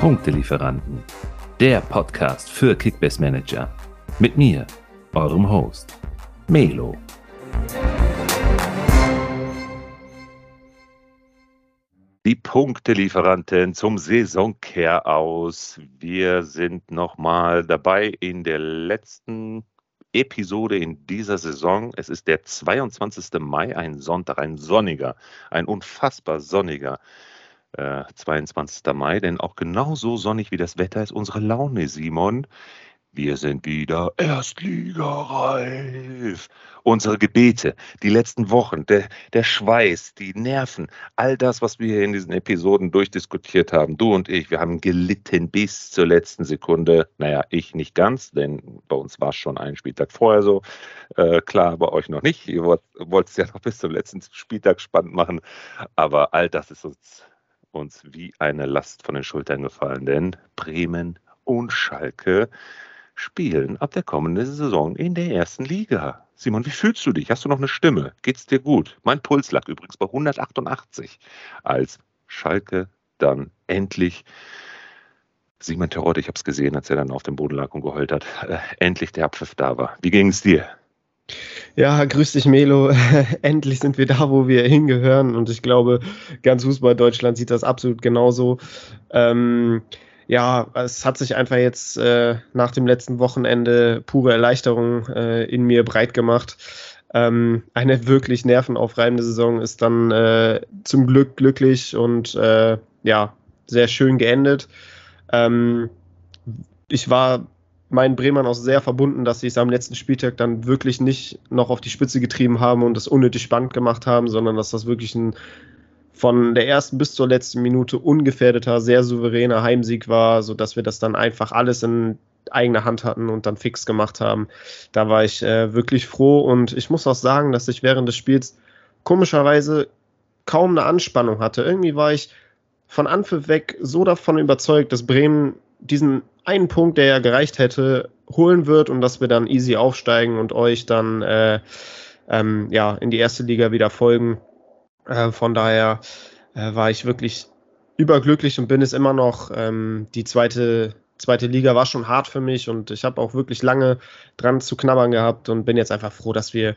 Punktelieferanten, der Podcast für Kickbase Manager. Mit mir, eurem Host, Melo. Die Punktelieferanten zum Saisonkehr aus. Wir sind nochmal dabei in der letzten Episode in dieser Saison. Es ist der 22. Mai, ein Sonntag, ein sonniger, ein unfassbar sonniger äh, 22. Mai, denn auch genauso sonnig wie das Wetter ist unsere Laune, Simon. Wir sind wieder erstligareif. Unsere Gebete, die letzten Wochen, der, der Schweiß, die Nerven, all das, was wir hier in diesen Episoden durchdiskutiert haben, du und ich, wir haben gelitten bis zur letzten Sekunde. Naja, ich nicht ganz, denn bei uns war es schon einen Spieltag vorher so. Äh, klar, bei euch noch nicht. Ihr wollt es ja noch bis zum letzten Spieltag spannend machen. Aber all das ist uns, uns wie eine Last von den Schultern gefallen, denn Bremen und Schalke spielen ab der kommenden Saison in der ersten Liga. Simon, wie fühlst du dich? Hast du noch eine Stimme? Geht's dir gut? Mein Puls lag übrigens bei 188, als Schalke dann endlich Simon Terodde, ich habe es gesehen, als er dann auf dem Boden lag und geheult hat, äh, endlich der Abpfiff da war. Wie ging es dir? Ja, grüß dich, Melo. Endlich sind wir da, wo wir hingehören. Und ich glaube, ganz Fußball Deutschland sieht das absolut genauso. Ähm, ja, es hat sich einfach jetzt äh, nach dem letzten Wochenende pure Erleichterung äh, in mir breit gemacht. Ähm, eine wirklich nervenaufreibende Saison ist dann äh, zum Glück glücklich und äh, ja, sehr schön geendet. Ähm, ich war meinen Bremern auch sehr verbunden, dass sie es am letzten Spieltag dann wirklich nicht noch auf die Spitze getrieben haben und es unnötig spannend gemacht haben, sondern dass das wirklich ein von der ersten bis zur letzten Minute ungefährdeter, sehr souveräner Heimsieg war, sodass wir das dann einfach alles in eigener Hand hatten und dann fix gemacht haben. Da war ich äh, wirklich froh und ich muss auch sagen, dass ich während des Spiels komischerweise kaum eine Anspannung hatte. Irgendwie war ich von Anpfiff weg so davon überzeugt, dass Bremen diesen einen Punkt, der ja gereicht hätte, holen wird und dass wir dann easy aufsteigen und euch dann äh, ähm, ja, in die erste Liga wieder folgen. Äh, von daher äh, war ich wirklich überglücklich und bin es immer noch. Ähm, die zweite, zweite Liga war schon hart für mich und ich habe auch wirklich lange dran zu knabbern gehabt und bin jetzt einfach froh, dass wir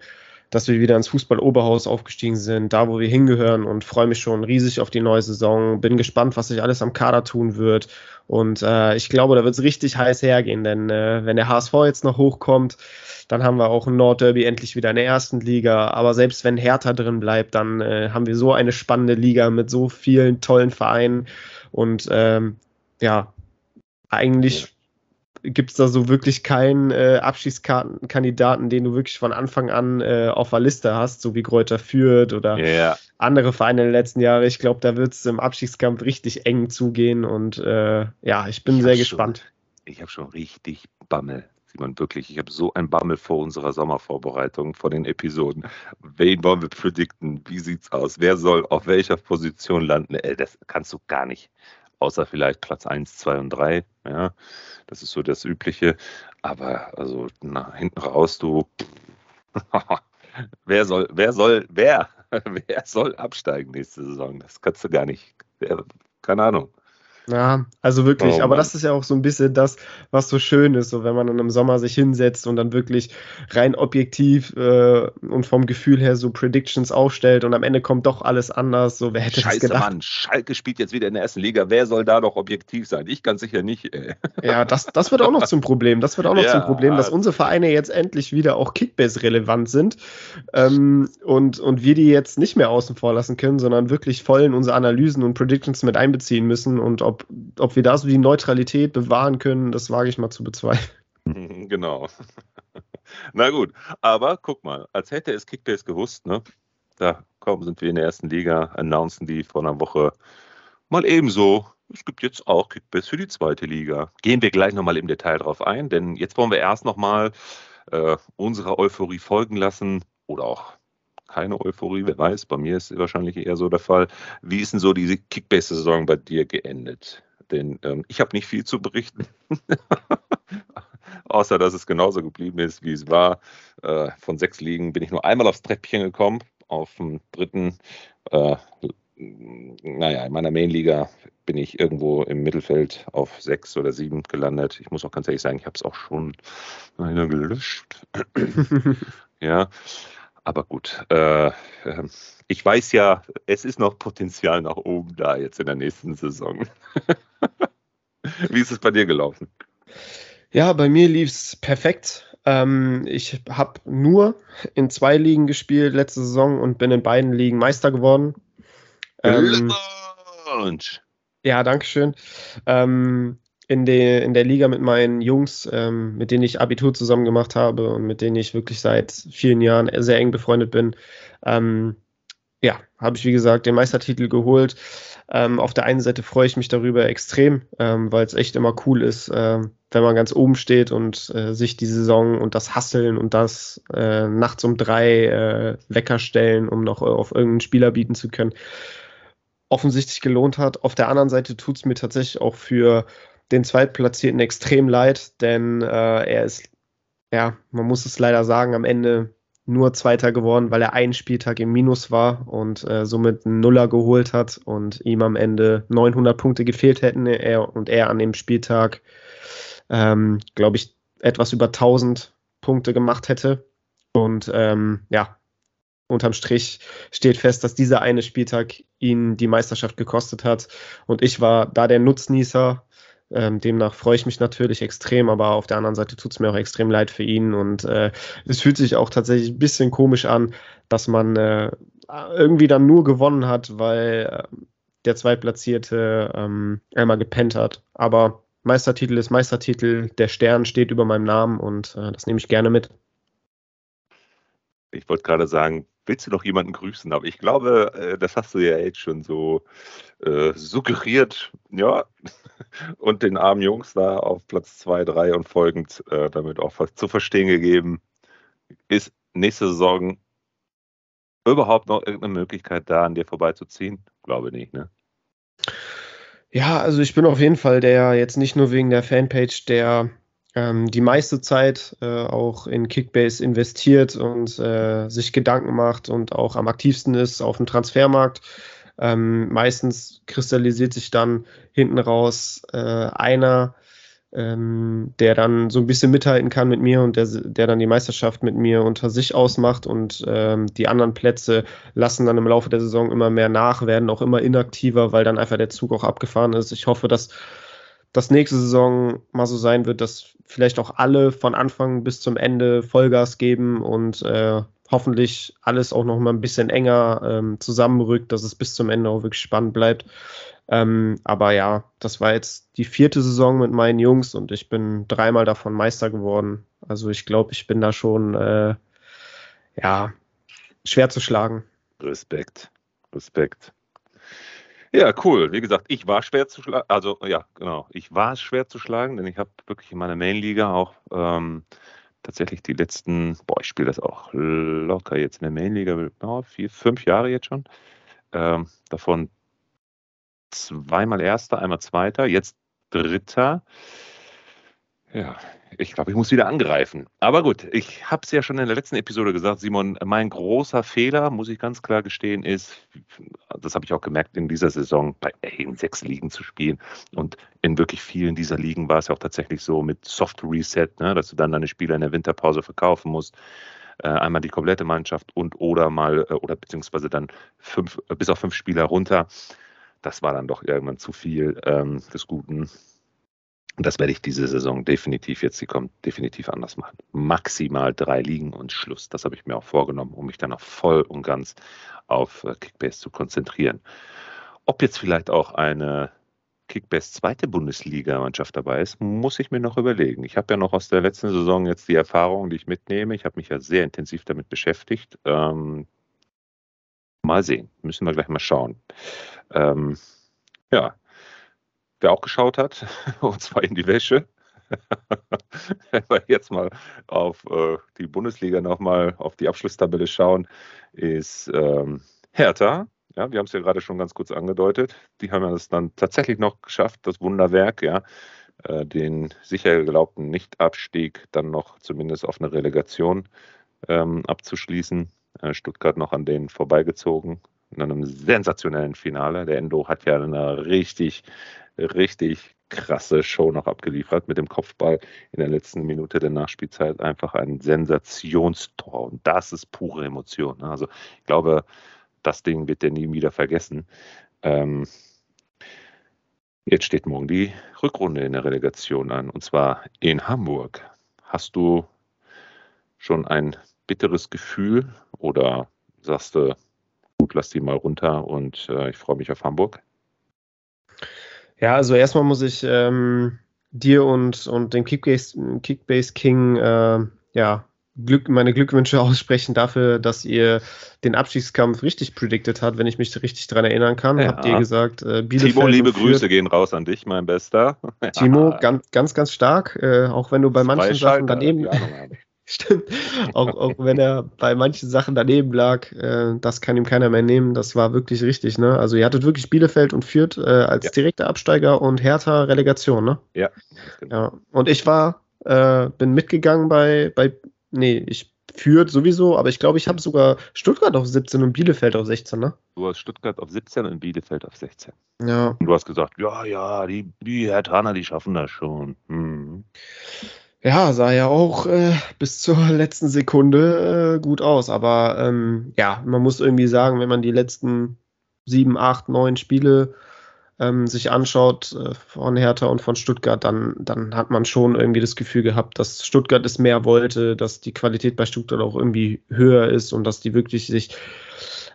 dass wir wieder ins Fußball-Oberhaus aufgestiegen sind, da wo wir hingehören und freue mich schon riesig auf die neue Saison. Bin gespannt, was sich alles am Kader tun wird. Und äh, ich glaube, da wird es richtig heiß hergehen, denn äh, wenn der HSV jetzt noch hochkommt, dann haben wir auch ein Nordderby endlich wieder in der ersten Liga. Aber selbst wenn Hertha drin bleibt, dann äh, haben wir so eine spannende Liga mit so vielen tollen Vereinen. Und ähm, ja, eigentlich gibt es da so wirklich keinen äh, Abschiedskandidaten, den du wirklich von Anfang an äh, auf der Liste hast, so wie Kräuter führt oder yeah. andere Vereine in den letzten Jahren. Ich glaube, da wird es im Abstiegskampf richtig eng zugehen und äh, ja, ich bin ich sehr gespannt. Schon, ich habe schon richtig Bammel. Simon, wirklich, ich habe so ein Bammel vor unserer Sommervorbereitung, vor den Episoden. Wen wollen wir predikten? Wie sieht's aus? Wer soll auf welcher Position landen? Ey, das kannst du gar nicht außer vielleicht Platz 1, 2 und 3. Ja, das ist so das Übliche. Aber also nach hinten raus, du. wer soll, wer soll, wer, wer soll absteigen nächste Saison? Das kannst du gar nicht. Keine Ahnung. Ja, also wirklich, oh, aber das ist ja auch so ein bisschen das, was so schön ist, so wenn man dann im Sommer sich hinsetzt und dann wirklich rein objektiv äh, und vom Gefühl her so Predictions aufstellt und am Ende kommt doch alles anders. So, wer hätte Scheiße, das gedacht? Mann, Schalke spielt jetzt wieder in der ersten Liga. Wer soll da doch objektiv sein? Ich ganz sicher nicht. Ey. Ja, das, das wird auch noch zum Problem. Das wird auch noch ja, zum Problem, dass unsere Vereine jetzt endlich wieder auch Kickbase-relevant sind ähm, und, und wir die jetzt nicht mehr außen vor lassen können, sondern wirklich voll in unsere Analysen und Predictions mit einbeziehen müssen und ob ob, ob wir da so die Neutralität bewahren können, das wage ich mal zu bezweifeln. Genau. Na gut, aber guck mal, als hätte es Kickbase gewusst, ne? Da kaum sind wir in der ersten Liga, announcen die vor einer Woche mal ebenso. Es gibt jetzt auch Kickbase für die zweite Liga. Gehen wir gleich nochmal im Detail drauf ein, denn jetzt wollen wir erst nochmal äh, unserer Euphorie folgen lassen oder auch keine Euphorie, wer weiß, bei mir ist es wahrscheinlich eher so der Fall. Wie ist denn so diese Kickbase-Saison bei dir geendet? Denn ähm, ich habe nicht viel zu berichten, außer dass es genauso geblieben ist, wie es war. Äh, von sechs Ligen bin ich nur einmal aufs Treppchen gekommen. Auf dem dritten äh, naja, in meiner Main-Liga bin ich irgendwo im Mittelfeld auf sechs oder sieben gelandet. Ich muss auch ganz ehrlich sagen, ich habe es auch schon gelöscht. ja, aber gut. Äh, ähm, ich weiß ja, es ist noch Potenzial nach oben da jetzt in der nächsten Saison. Wie ist es bei dir gelaufen? Ja, bei mir lief es perfekt. Ähm, ich habe nur in zwei Ligen gespielt letzte Saison und bin in beiden Ligen Meister geworden. Ähm! Ja, danke schön. Ähm, in, de, in der Liga mit meinen Jungs, ähm, mit denen ich Abitur zusammen gemacht habe und mit denen ich wirklich seit vielen Jahren sehr eng befreundet bin, ähm, ja, habe ich wie gesagt den Meistertitel geholt. Ähm, auf der einen Seite freue ich mich darüber extrem, ähm, weil es echt immer cool ist, äh, wenn man ganz oben steht und äh, sich die Saison und das Hasseln und das äh, nachts um drei äh, Wecker stellen, um noch auf irgendeinen Spieler bieten zu können, offensichtlich gelohnt hat. Auf der anderen Seite tut es mir tatsächlich auch für den Zweitplatzierten extrem leid, denn äh, er ist, ja, man muss es leider sagen, am Ende nur Zweiter geworden, weil er einen Spieltag im Minus war und äh, somit einen Nuller geholt hat und ihm am Ende 900 Punkte gefehlt hätten er, und er an dem Spieltag, ähm, glaube ich, etwas über 1000 Punkte gemacht hätte. Und ähm, ja, unterm Strich steht fest, dass dieser eine Spieltag ihn die Meisterschaft gekostet hat. Und ich war da der Nutznießer. Ähm, demnach freue ich mich natürlich extrem, aber auf der anderen Seite tut es mir auch extrem leid für ihn. Und äh, es fühlt sich auch tatsächlich ein bisschen komisch an, dass man äh, irgendwie dann nur gewonnen hat, weil äh, der Zweitplatzierte ähm, einmal gepennt hat. Aber Meistertitel ist Meistertitel, der Stern steht über meinem Namen und äh, das nehme ich gerne mit. Ich wollte gerade sagen, willst du noch jemanden grüßen? Aber ich glaube, äh, das hast du ja jetzt schon so äh, suggeriert, ja, und den armen Jungs da auf Platz 2, 3 und folgend äh, damit auch zu verstehen gegeben, ist nächste Saison überhaupt noch irgendeine Möglichkeit da, an dir vorbeizuziehen? Glaube nicht, ne? Ja, also ich bin auf jeden Fall der jetzt nicht nur wegen der Fanpage, der ähm, die meiste Zeit äh, auch in Kickbase investiert und äh, sich Gedanken macht und auch am aktivsten ist auf dem Transfermarkt. Ähm, meistens kristallisiert sich dann hinten raus äh, einer, ähm, der dann so ein bisschen mithalten kann mit mir und der, der dann die Meisterschaft mit mir unter sich ausmacht und ähm, die anderen Plätze lassen dann im Laufe der Saison immer mehr nach, werden auch immer inaktiver, weil dann einfach der Zug auch abgefahren ist. Ich hoffe, dass das nächste Saison mal so sein wird, dass vielleicht auch alle von Anfang bis zum Ende Vollgas geben und äh, hoffentlich alles auch noch mal ein bisschen enger ähm, zusammenrückt, dass es bis zum Ende auch wirklich spannend bleibt. Ähm, aber ja, das war jetzt die vierte Saison mit meinen Jungs und ich bin dreimal davon Meister geworden. Also ich glaube, ich bin da schon äh, ja schwer zu schlagen. Respekt, Respekt. Ja, cool. Wie gesagt, ich war schwer zu schlagen. Also ja, genau. Ich war schwer zu schlagen, denn ich habe wirklich in meiner Main-Liga auch ähm, tatsächlich die letzten, boah, ich spiele das auch locker jetzt in der Main-Liga, oh, vier, fünf Jahre jetzt schon. Ähm, davon zweimal Erster, einmal Zweiter, jetzt Dritter. Ja, ich glaube, ich muss wieder angreifen. Aber gut, ich habe es ja schon in der letzten Episode gesagt, Simon, mein großer Fehler, muss ich ganz klar gestehen, ist, das habe ich auch gemerkt, in dieser Saison bei in sechs Ligen zu spielen. Und in wirklich vielen dieser Ligen war es ja auch tatsächlich so mit Soft Reset, ne, dass du dann deine Spieler in der Winterpause verkaufen musst. Äh, einmal die komplette Mannschaft und oder mal, äh, oder beziehungsweise dann fünf, bis auf fünf Spieler runter. Das war dann doch irgendwann zu viel ähm, des Guten. Und das werde ich diese Saison definitiv jetzt, sie kommt definitiv anders machen. Maximal drei Ligen und Schluss. Das habe ich mir auch vorgenommen, um mich dann auch voll und ganz auf äh, Kickbase zu konzentrieren. Ob jetzt vielleicht auch eine Kickbase zweite Bundesliga-Mannschaft dabei ist, muss ich mir noch überlegen. Ich habe ja noch aus der letzten Saison jetzt die Erfahrung, die ich mitnehme. Ich habe mich ja sehr intensiv damit beschäftigt. Ähm, mal sehen, müssen wir gleich mal schauen. Ähm, ja, wer auch geschaut hat, und zwar in die Wäsche. Wenn wir jetzt mal auf äh, die Bundesliga nochmal auf die Abschlusstabelle schauen, ist ähm, Hertha. Ja, wir haben es ja gerade schon ganz kurz angedeutet. Die haben es dann tatsächlich noch geschafft, das Wunderwerk, ja, äh, den sicher geglaubten Nichtabstieg dann noch zumindest auf eine Relegation ähm, abzuschließen. Äh, Stuttgart noch an denen vorbeigezogen. in einem sensationellen Finale. Der Endo hat ja eine richtig, richtig krasse Show noch abgeliefert mit dem Kopfball in der letzten Minute der Nachspielzeit. Einfach ein Sensationstor. Und das ist pure Emotion. Ne? Also ich glaube, das Ding wird der nie wieder vergessen. Ähm, jetzt steht morgen die Rückrunde in der Relegation an, und zwar in Hamburg. Hast du schon ein bitteres Gefühl oder sagst du, gut, lass die mal runter und äh, ich freue mich auf Hamburg? Ja, also erstmal muss ich ähm, dir und, und dem Kickbase, Kickbase King äh, ja, Glück, meine Glückwünsche aussprechen dafür, dass ihr den Abstiegskampf richtig predicted habt, wenn ich mich richtig daran erinnern kann. Ja. Habt ihr gesagt, äh, Bielefeld Timo, liebe Grüße gehen raus an dich, mein Bester. Timo, ganz, ganz, ganz stark, äh, auch wenn du bei manchen Sachen daneben. Stimmt. Auch, auch wenn er bei manchen Sachen daneben lag, äh, das kann ihm keiner mehr nehmen. Das war wirklich richtig. Ne? Also ihr hattet wirklich Bielefeld und Fürth äh, als ja. direkter Absteiger und Hertha Relegation. Ne? Ja. Genau. ja. Und ich war, äh, bin mitgegangen bei, bei, nee, ich Fürth sowieso, aber ich glaube, ich habe sogar Stuttgart auf 17 und Bielefeld auf 16, ne? Du hast Stuttgart auf 17 und Bielefeld auf 16. Ja. Und du hast gesagt, ja, ja, die, die Herthaner, die schaffen das schon. Hm. Ja, sah ja auch äh, bis zur letzten Sekunde äh, gut aus. Aber ähm, ja, man muss irgendwie sagen, wenn man die letzten sieben, acht, neun Spiele ähm, sich anschaut äh, von Hertha und von Stuttgart, dann, dann hat man schon irgendwie das Gefühl gehabt, dass Stuttgart es mehr wollte, dass die Qualität bei Stuttgart auch irgendwie höher ist und dass die wirklich sich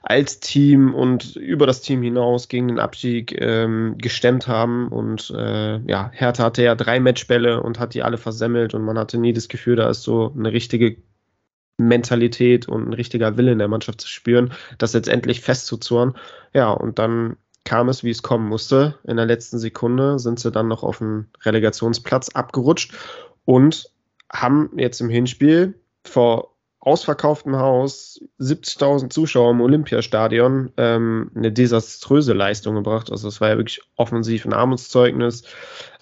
als Team und über das Team hinaus gegen den Abstieg ähm, gestemmt haben. Und äh, ja, Hertha hatte ja drei Matchbälle und hat die alle versemmelt und man hatte nie das Gefühl, da ist so eine richtige Mentalität und ein richtiger Wille in der Mannschaft zu spüren, das jetzt endlich festzuzurren. Ja, und dann kam es, wie es kommen musste. In der letzten Sekunde sind sie dann noch auf den Relegationsplatz abgerutscht und haben jetzt im Hinspiel vor ausverkauftem Haus, 70.000 Zuschauer im Olympiastadion, ähm, eine desaströse Leistung gebracht. Also es war ja wirklich offensiv ein Armutszeugnis.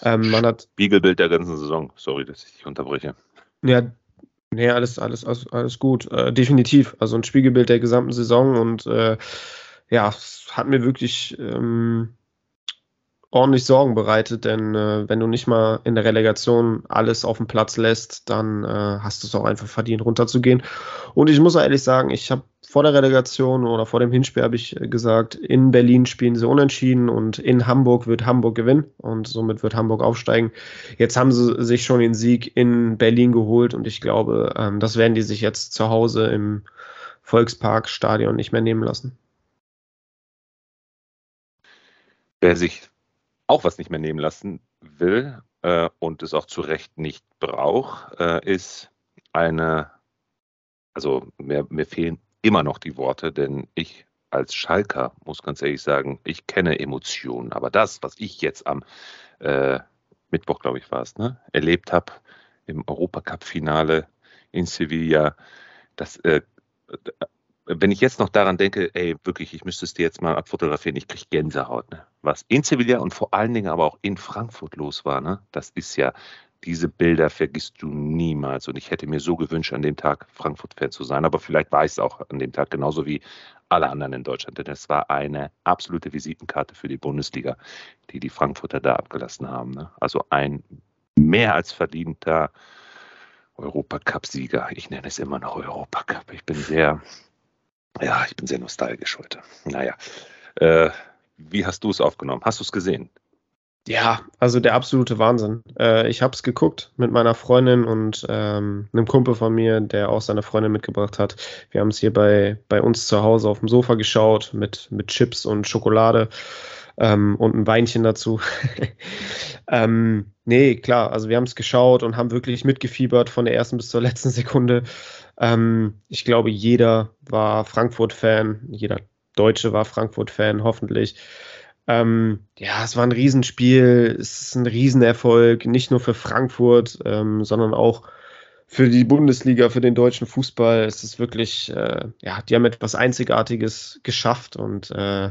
Ähm, man hat Spiegelbild der ganzen Saison. Sorry, dass ich dich unterbreche. Ja, nee, alles, alles, alles, alles gut. Äh, definitiv. Also ein Spiegelbild der gesamten Saison und äh, ja, es hat mir wirklich ähm, ordentlich Sorgen bereitet, denn äh, wenn du nicht mal in der Relegation alles auf dem Platz lässt, dann äh, hast du es auch einfach verdient, runterzugehen. Und ich muss ehrlich sagen, ich habe vor der Relegation oder vor dem Hinspiel habe ich äh, gesagt, in Berlin spielen sie unentschieden und in Hamburg wird Hamburg gewinnen und somit wird Hamburg aufsteigen. Jetzt haben sie sich schon den Sieg in Berlin geholt und ich glaube, ähm, das werden die sich jetzt zu Hause im Volksparkstadion nicht mehr nehmen lassen. Wer sich auch was nicht mehr nehmen lassen will äh, und es auch zu Recht nicht braucht, äh, ist eine, also mir, mir fehlen immer noch die Worte, denn ich als Schalker muss ganz ehrlich sagen, ich kenne Emotionen, aber das, was ich jetzt am äh, Mittwoch, glaube ich, war es, ne, erlebt habe im Europacup-Finale in Sevilla, das äh, wenn ich jetzt noch daran denke, ey, wirklich, ich müsste es dir jetzt mal abfotografieren, ich kriege Gänsehaut. Ne? Was in Sevilla und vor allen Dingen aber auch in Frankfurt los war, ne? das ist ja, diese Bilder vergisst du niemals. Und ich hätte mir so gewünscht, an dem Tag Frankfurt-Fan zu sein. Aber vielleicht war ich es auch an dem Tag genauso wie alle anderen in Deutschland. Denn es war eine absolute Visitenkarte für die Bundesliga, die die Frankfurter da abgelassen haben. Ne? Also ein mehr als verdienter Europacup-Sieger. Ich nenne es immer noch Europacup. Ich bin sehr ja, ich bin sehr nostalgisch heute. Naja, äh, wie hast du es aufgenommen? Hast du es gesehen? Ja, also der absolute Wahnsinn. Äh, ich habe es geguckt mit meiner Freundin und ähm, einem Kumpel von mir, der auch seine Freundin mitgebracht hat. Wir haben es hier bei, bei uns zu Hause auf dem Sofa geschaut mit, mit Chips und Schokolade ähm, und ein Weinchen dazu. ähm, nee, klar, also wir haben es geschaut und haben wirklich mitgefiebert von der ersten bis zur letzten Sekunde. Ähm, ich glaube, jeder war Frankfurt-Fan, jeder Deutsche war Frankfurt-Fan, hoffentlich. Ähm, ja, es war ein Riesenspiel, es ist ein Riesenerfolg, nicht nur für Frankfurt, ähm, sondern auch für die Bundesliga, für den deutschen Fußball. Es ist wirklich, äh, ja, die haben etwas Einzigartiges geschafft und äh,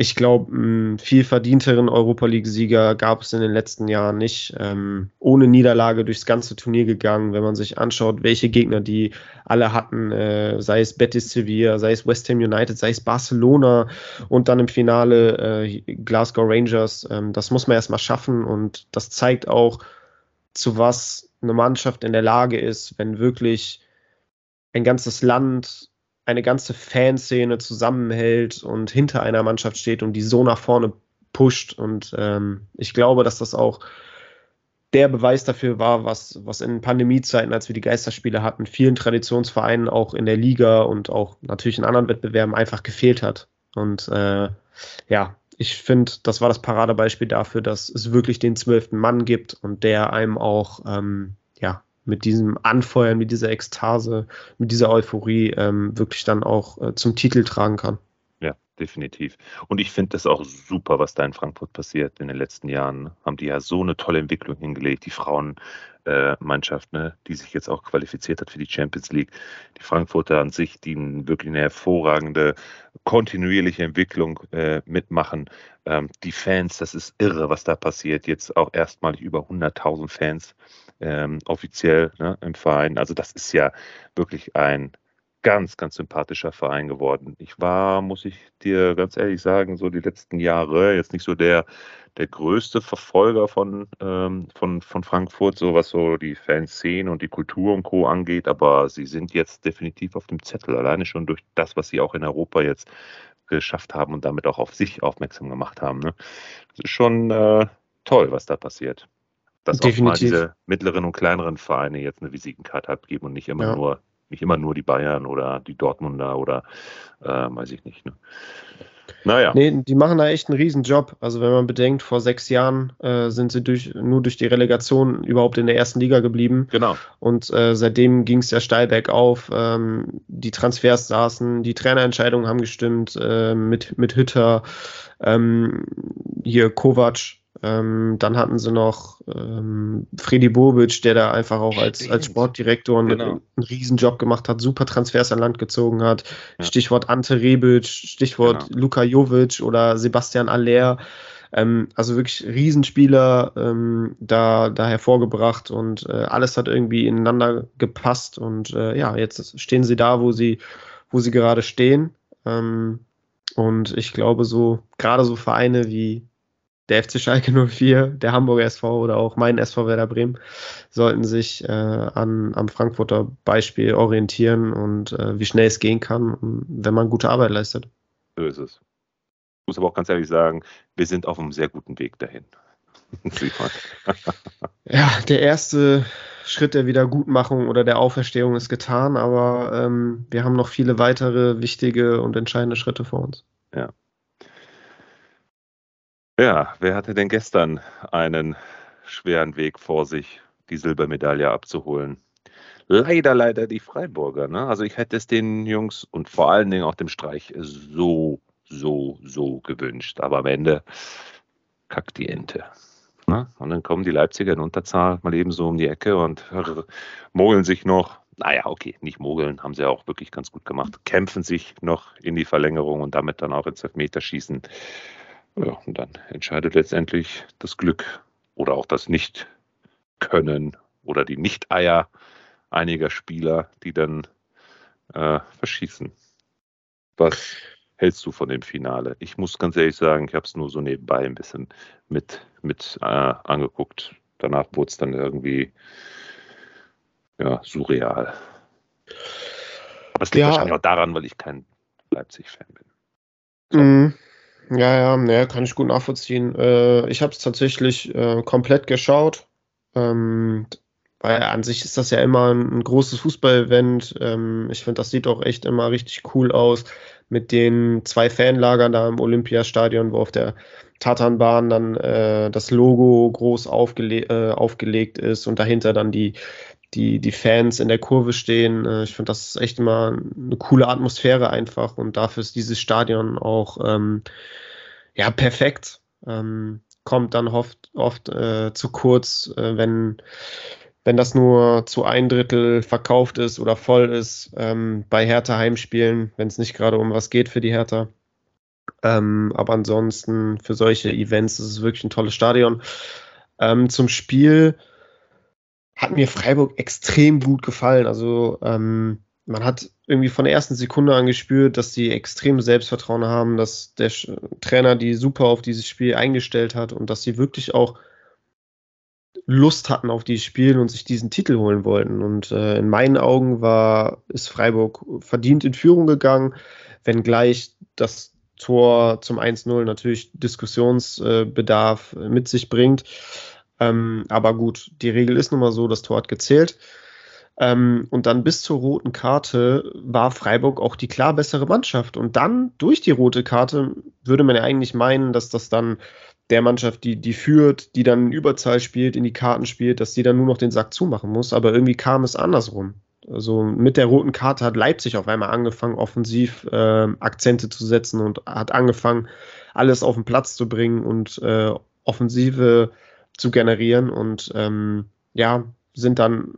ich glaube, einen viel verdienteren Europa League-Sieger gab es in den letzten Jahren nicht. Ähm, ohne Niederlage durchs ganze Turnier gegangen, wenn man sich anschaut, welche Gegner die alle hatten, äh, sei es Betis Sevilla, sei es West Ham United, sei es Barcelona und dann im Finale äh, Glasgow Rangers. Ähm, das muss man erstmal schaffen und das zeigt auch, zu was eine Mannschaft in der Lage ist, wenn wirklich ein ganzes Land eine ganze Fanszene zusammenhält und hinter einer Mannschaft steht und die so nach vorne pusht. Und ähm, ich glaube, dass das auch der Beweis dafür war, was, was in Pandemiezeiten, als wir die Geisterspiele hatten, vielen Traditionsvereinen auch in der Liga und auch natürlich in anderen Wettbewerben einfach gefehlt hat. Und äh, ja, ich finde, das war das Paradebeispiel dafür, dass es wirklich den zwölften Mann gibt und der einem auch ähm, ja, mit diesem Anfeuern, mit dieser Ekstase, mit dieser Euphorie ähm, wirklich dann auch äh, zum Titel tragen kann. Ja, definitiv. Und ich finde das auch super, was da in Frankfurt passiert. In den letzten Jahren haben die ja so eine tolle Entwicklung hingelegt, die Frauenmannschaft, äh, ne, die sich jetzt auch qualifiziert hat für die Champions League. Die Frankfurter an sich, die wirklich eine hervorragende, kontinuierliche Entwicklung äh, mitmachen. Ähm, die Fans, das ist irre, was da passiert. Jetzt auch erstmalig über 100.000 Fans ähm, offiziell ne, im Verein. Also das ist ja wirklich ein ganz, ganz sympathischer Verein geworden. Ich war, muss ich dir ganz ehrlich sagen, so die letzten Jahre jetzt nicht so der, der größte Verfolger von, ähm, von, von Frankfurt, so was so die Fanszene und die Kultur und Co. angeht, aber sie sind jetzt definitiv auf dem Zettel, alleine schon durch das, was sie auch in Europa jetzt geschafft haben und damit auch auf sich aufmerksam gemacht haben. Ne? Das ist schon äh, toll, was da passiert dass Definitiv. auch mal diese mittleren und kleineren Vereine jetzt eine Visitenkarte abgeben und nicht immer ja. nur nicht immer nur die Bayern oder die Dortmunder oder äh, weiß ich nicht. Ne? Naja. Nee, die machen da echt einen riesen Job. Also wenn man bedenkt, vor sechs Jahren äh, sind sie durch, nur durch die Relegation überhaupt in der ersten Liga geblieben. Genau. Und äh, seitdem ging es ja steil bergauf. Ähm, die Transfers saßen, die Trainerentscheidungen haben gestimmt äh, mit, mit Hütter, ähm, hier Kovac ähm, dann hatten sie noch ähm, Freddy Bobic, der da einfach auch als, als Sportdirektor genau. einen, einen Riesenjob gemacht hat, super Transfers an Land gezogen hat. Ja. Stichwort Ante Rebic, Stichwort genau. Luka Jovic oder Sebastian Aller. Ähm, also wirklich Riesenspieler ähm, da, da hervorgebracht und äh, alles hat irgendwie ineinander gepasst und äh, ja, jetzt stehen sie da, wo sie, wo sie gerade stehen. Ähm, und ich glaube, so, gerade so Vereine wie, der FC Schalke 04, der Hamburger SV oder auch mein SV Werder Bremen sollten sich äh, an, am Frankfurter Beispiel orientieren und äh, wie schnell es gehen kann, wenn man gute Arbeit leistet. So ist es. Ich muss aber auch ganz ehrlich sagen, wir sind auf einem sehr guten Weg dahin. ja, der erste Schritt der Wiedergutmachung oder der Auferstehung ist getan, aber ähm, wir haben noch viele weitere wichtige und entscheidende Schritte vor uns. Ja, ja, wer hatte denn gestern einen schweren Weg vor sich, die Silbermedaille abzuholen? Leider, leider die Freiburger. Ne? Also ich hätte es den Jungs und vor allen Dingen auch dem Streich so, so, so gewünscht. Aber am Ende kackt die Ente. Ne? Und dann kommen die Leipziger in Unterzahl mal eben so um die Ecke und mogeln sich noch. Naja, okay, nicht mogeln, haben sie auch wirklich ganz gut gemacht. Kämpfen sich noch in die Verlängerung und damit dann auch ins Elfmeterschießen. Ja, und dann entscheidet letztendlich das Glück oder auch das Nicht-Können oder die Nicht-Eier einiger Spieler, die dann äh, verschießen. Was hältst du von dem Finale? Ich muss ganz ehrlich sagen, ich habe es nur so nebenbei ein bisschen mit, mit äh, angeguckt. Danach wurde es dann irgendwie ja, surreal. Aber es liegt ja. wahrscheinlich auch daran, weil ich kein Leipzig-Fan bin. So. Mm. Ja, ja, ne, kann ich gut nachvollziehen. Äh, ich habe es tatsächlich äh, komplett geschaut, ähm, weil an sich ist das ja immer ein, ein großes Fußball-Event. Ähm, ich finde, das sieht auch echt immer richtig cool aus mit den zwei Fanlagern da im Olympiastadion, wo auf der Tatanbahn dann äh, das Logo groß aufgele äh, aufgelegt ist und dahinter dann die, die, die Fans in der Kurve stehen. Äh, ich finde, das ist echt immer eine coole Atmosphäre einfach und dafür ist dieses Stadion auch ähm, ja perfekt. Ähm, kommt dann oft, oft äh, zu kurz, äh, wenn, wenn das nur zu ein Drittel verkauft ist oder voll ist ähm, bei Hertha Heimspielen, wenn es nicht gerade um was geht für die Hertha. Ähm, aber ansonsten für solche Events ist es wirklich ein tolles Stadion. Ähm, zum Spiel hat mir Freiburg extrem gut gefallen. Also ähm, man hat irgendwie von der ersten Sekunde an gespürt, dass sie extrem Selbstvertrauen haben, dass der Trainer die super auf dieses Spiel eingestellt hat und dass sie wirklich auch Lust hatten auf dieses Spiel und sich diesen Titel holen wollten. Und äh, in meinen Augen war, ist Freiburg verdient in Führung gegangen, wenngleich das Tor zum 1-0 natürlich Diskussionsbedarf äh, mit sich bringt. Ähm, aber gut, die Regel ist nun mal so, das Tor hat gezählt. Ähm, und dann bis zur roten Karte war Freiburg auch die klar bessere Mannschaft. Und dann durch die rote Karte würde man ja eigentlich meinen, dass das dann der Mannschaft, die, die führt, die dann in Überzahl spielt, in die Karten spielt, dass die dann nur noch den Sack zumachen muss. Aber irgendwie kam es andersrum. Also mit der roten Karte hat Leipzig auf einmal angefangen, offensiv äh, Akzente zu setzen und hat angefangen, alles auf den Platz zu bringen und äh, Offensive zu generieren und ähm, ja, sind dann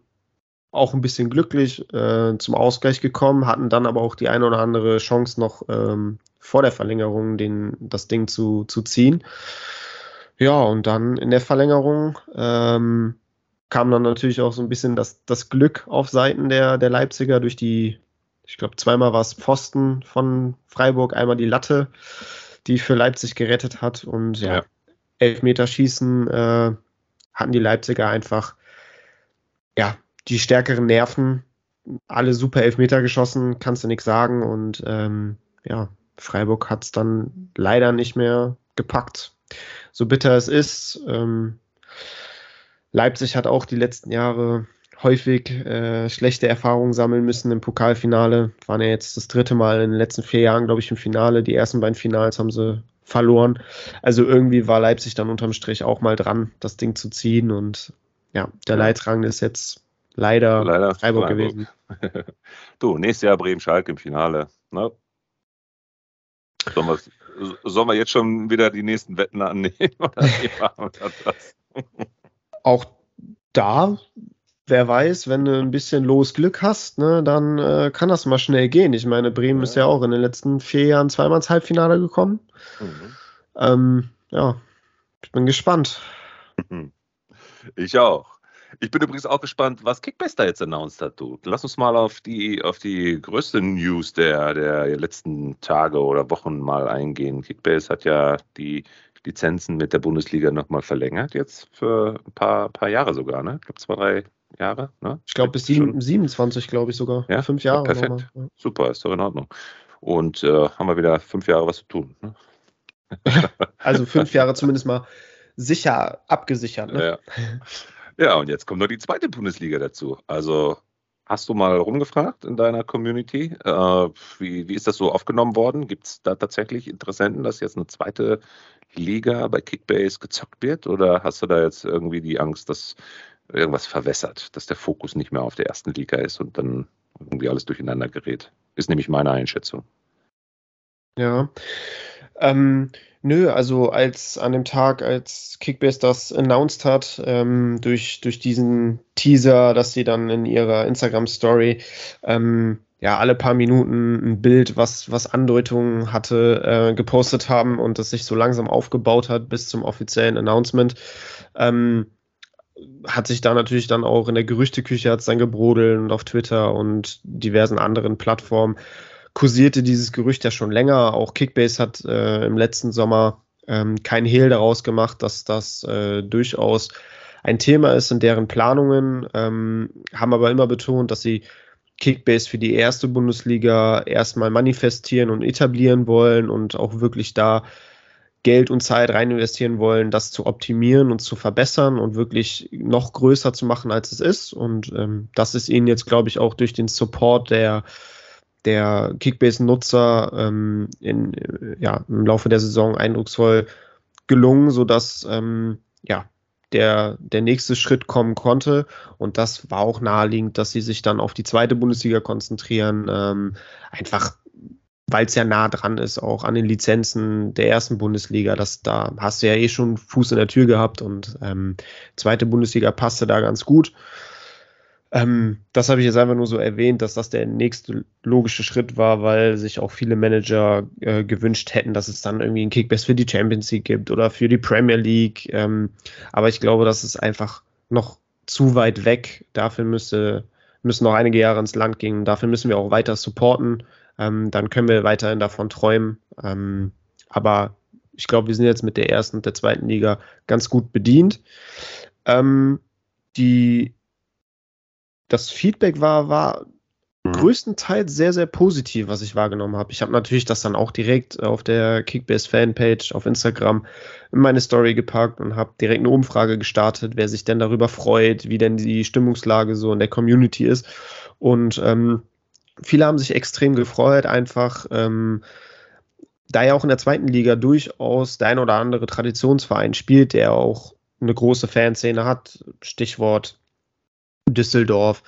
auch ein bisschen glücklich äh, zum Ausgleich gekommen, hatten dann aber auch die eine oder andere Chance noch ähm, vor der Verlängerung den, das Ding zu, zu ziehen. Ja, und dann in der Verlängerung ähm, kam dann natürlich auch so ein bisschen das, das Glück auf Seiten der, der Leipziger durch die, ich glaube, zweimal war es Pfosten von Freiburg, einmal die Latte, die für Leipzig gerettet hat. Und ja, ja. Elfmeterschießen äh, hatten die Leipziger einfach ja, die stärkeren Nerven, alle super Elfmeter geschossen, kannst du nichts sagen. Und ähm, ja, Freiburg hat es dann leider nicht mehr gepackt. So bitter es ist. Ähm, Leipzig hat auch die letzten Jahre häufig äh, schlechte Erfahrungen sammeln müssen im Pokalfinale. Waren ja jetzt das dritte Mal in den letzten vier Jahren, glaube ich, im Finale. Die ersten beiden Finals haben sie verloren. Also irgendwie war Leipzig dann unterm Strich auch mal dran, das Ding zu ziehen. Und ja, der Leitrang ist jetzt leider, leider Freiburg, Freiburg. gewesen. du, nächstes Jahr Bremen-Schalke im Finale. Ne? Sollen, wir, sollen wir jetzt schon wieder die nächsten Wetten annehmen? Auch da, wer weiß, wenn du ein bisschen los Glück hast, ne, dann äh, kann das mal schnell gehen. Ich meine, Bremen ja. ist ja auch in den letzten vier Jahren zweimal ins Halbfinale gekommen. Mhm. Ähm, ja, ich bin gespannt. Ich auch. Ich bin übrigens auch gespannt, was Kickbase da jetzt announced hat. Du. Lass uns mal auf die, auf die größte News der, der letzten Tage oder Wochen mal eingehen. Kickbase hat ja die Lizenzen mit der Bundesliga nochmal verlängert, jetzt für ein paar, paar Jahre sogar, ne? Ich glaube, zwei, drei Jahre. Ne? Ich glaube, bis 27, glaube ich sogar. Ja, fünf Jahre. Ja, perfekt. Ja. Super, ist doch in Ordnung. Und äh, haben wir wieder fünf Jahre was zu tun. Ne? also fünf Jahre zumindest mal sicher abgesichert. Ne? Ja. Ja, und jetzt kommt noch die zweite Bundesliga dazu. Also hast du mal rumgefragt in deiner Community? Äh, wie, wie ist das so aufgenommen worden? Gibt es da tatsächlich Interessenten, dass jetzt eine zweite Liga bei Kickbase gezockt wird? Oder hast du da jetzt irgendwie die Angst, dass irgendwas verwässert, dass der Fokus nicht mehr auf der ersten Liga ist und dann irgendwie alles durcheinander gerät? Ist nämlich meine Einschätzung. Ja. Ähm, Nö, also als an dem Tag, als Kickbase das announced hat, ähm, durch, durch diesen Teaser, dass sie dann in ihrer Instagram-Story ähm, ja alle paar Minuten ein Bild, was, was Andeutungen hatte, äh, gepostet haben und das sich so langsam aufgebaut hat bis zum offiziellen Announcement, ähm, hat sich da natürlich dann auch in der Gerüchteküche hat es dann gebrodelt und auf Twitter und diversen anderen Plattformen kursierte dieses Gerücht ja schon länger. Auch Kickbase hat äh, im letzten Sommer ähm, kein Hehl daraus gemacht, dass das äh, durchaus ein Thema ist in deren Planungen, ähm, haben aber immer betont, dass sie Kickbase für die erste Bundesliga erstmal manifestieren und etablieren wollen und auch wirklich da Geld und Zeit rein investieren wollen, das zu optimieren und zu verbessern und wirklich noch größer zu machen, als es ist. Und ähm, das ist ihnen jetzt, glaube ich, auch durch den Support der der Kickbase-Nutzer ähm, in, ja, im Laufe der Saison eindrucksvoll gelungen, sodass ähm, ja, der, der nächste Schritt kommen konnte. Und das war auch naheliegend, dass sie sich dann auf die zweite Bundesliga konzentrieren. Ähm, einfach, weil es ja nah dran ist, auch an den Lizenzen der ersten Bundesliga. Das, da hast du ja eh schon Fuß in der Tür gehabt und ähm, zweite Bundesliga passte da ganz gut. Ähm, das habe ich jetzt einfach nur so erwähnt, dass das der nächste logische Schritt war, weil sich auch viele Manager äh, gewünscht hätten, dass es dann irgendwie ein Kickbass für die Champions League gibt oder für die Premier League. Ähm, aber ich glaube, das ist einfach noch zu weit weg. Dafür müsste, müssen noch einige Jahre ins Land gehen. Dafür müssen wir auch weiter supporten. Ähm, dann können wir weiterhin davon träumen. Ähm, aber ich glaube, wir sind jetzt mit der ersten und der zweiten Liga ganz gut bedient. Ähm, die das Feedback war, war mhm. größtenteils sehr, sehr positiv, was ich wahrgenommen habe. Ich habe natürlich das dann auch direkt auf der Kickbase Fanpage auf Instagram in meine Story gepackt und habe direkt eine Umfrage gestartet, wer sich denn darüber freut, wie denn die Stimmungslage so in der Community ist. Und ähm, viele haben sich extrem gefreut, einfach. Ähm, da ja auch in der zweiten Liga durchaus der ein oder andere Traditionsverein spielt, der auch eine große Fanszene hat, Stichwort Düsseldorf.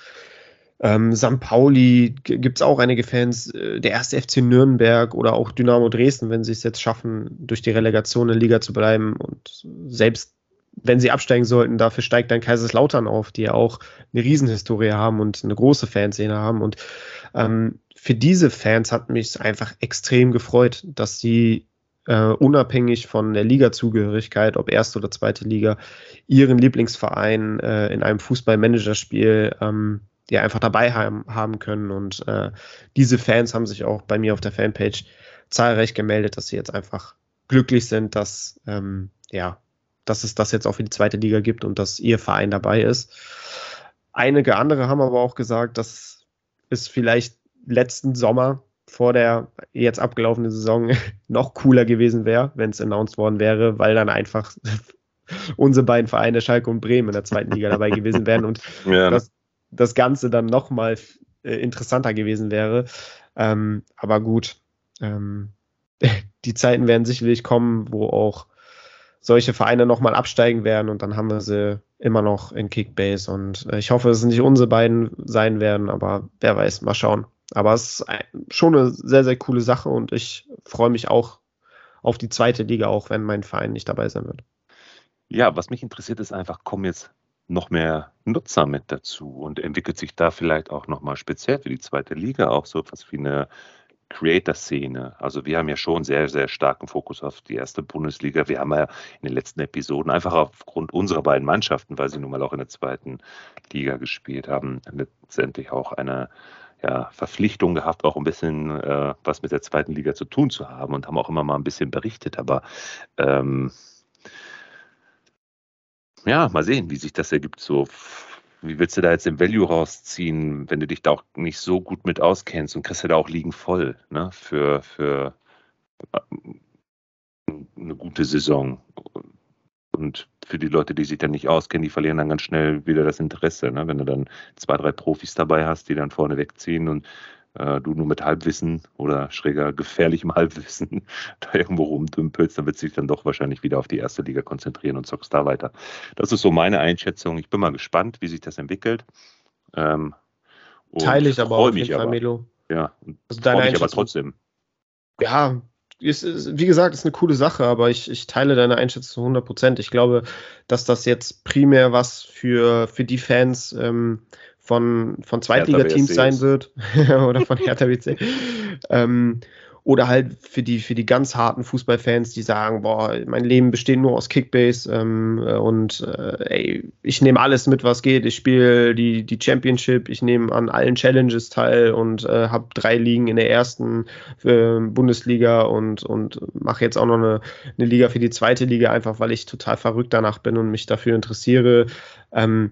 Ähm, St. Pauli gibt es auch einige Fans, äh, der erste FC Nürnberg oder auch Dynamo Dresden, wenn sie es jetzt schaffen, durch die Relegation in Liga zu bleiben. Und selbst wenn sie absteigen sollten, dafür steigt dann Kaiserslautern auf, die ja auch eine Riesenhistorie haben und eine große Fanszene haben. Und ähm, für diese Fans hat mich einfach extrem gefreut, dass sie äh, unabhängig von der Liga-Zugehörigkeit, ob erste oder zweite Liga, ihren Lieblingsverein äh, in einem Fußball-Manager-Spiel ähm, ja einfach dabei haben, haben können. Und äh, diese Fans haben sich auch bei mir auf der Fanpage zahlreich gemeldet, dass sie jetzt einfach glücklich sind, dass ähm, ja, dass es das jetzt auch für die zweite Liga gibt und dass ihr Verein dabei ist. Einige andere haben aber auch gesagt, dass es vielleicht letzten Sommer vor der jetzt abgelaufenen Saison noch cooler gewesen wäre, wenn es announced worden wäre, weil dann einfach unsere beiden Vereine Schalke und Bremen in der zweiten Liga dabei gewesen wären und ja. das, das Ganze dann nochmal äh, interessanter gewesen wäre. Ähm, aber gut, ähm, die Zeiten werden sicherlich kommen, wo auch solche Vereine nochmal absteigen werden und dann haben wir sie immer noch in Kickbase und äh, ich hoffe, dass es nicht unsere beiden sein werden, aber wer weiß, mal schauen. Aber es ist schon eine sehr, sehr coole Sache und ich freue mich auch auf die zweite Liga, auch wenn mein Verein nicht dabei sein wird. Ja, was mich interessiert, ist einfach, kommen jetzt noch mehr Nutzer mit dazu und entwickelt sich da vielleicht auch nochmal speziell für die zweite Liga auch so etwas wie eine Creator-Szene. Also wir haben ja schon sehr, sehr starken Fokus auf die erste Bundesliga. Wir haben ja in den letzten Episoden einfach aufgrund unserer beiden Mannschaften, weil sie nun mal auch in der zweiten Liga gespielt haben, letztendlich auch eine ja, Verpflichtung gehabt, auch ein bisschen äh, was mit der zweiten Liga zu tun zu haben und haben auch immer mal ein bisschen berichtet. Aber ähm, ja, mal sehen, wie sich das ergibt. So, wie willst du da jetzt den Value rausziehen, wenn du dich da auch nicht so gut mit auskennst und kriegst du da auch liegen voll, ne, für, für äh, eine gute Saison. Und für die Leute, die sich dann nicht auskennen, die verlieren dann ganz schnell wieder das Interesse. Ne? Wenn du dann zwei, drei Profis dabei hast, die dann vorne wegziehen und äh, du nur mit Halbwissen oder schräger gefährlichem Halbwissen da irgendwo rumdümpelst, dann wird sich dann doch wahrscheinlich wieder auf die erste Liga konzentrieren und zockst da weiter. Das ist so meine Einschätzung. Ich bin mal gespannt, wie sich das entwickelt. Ähm, Teile ich aber auf jeden Fall, Melo. Ja, also deine mich aber trotzdem. Ja, ist, ist, wie gesagt, ist eine coole Sache, aber ich, ich teile deine Einschätzung zu 100 Prozent. Ich glaube, dass das jetzt primär was für, für die Fans ähm, von, von Zweitligateams sein wird oder von Hertha BC. ähm, oder halt für die, für die ganz harten Fußballfans, die sagen, boah, mein Leben besteht nur aus Kickbase ähm, und äh, ey, ich nehme alles mit, was geht. Ich spiele die, die Championship, ich nehme an allen Challenges teil und äh, habe drei Ligen in der ersten äh, Bundesliga und, und mache jetzt auch noch eine, eine Liga für die zweite Liga, einfach weil ich total verrückt danach bin und mich dafür interessiere. Ähm,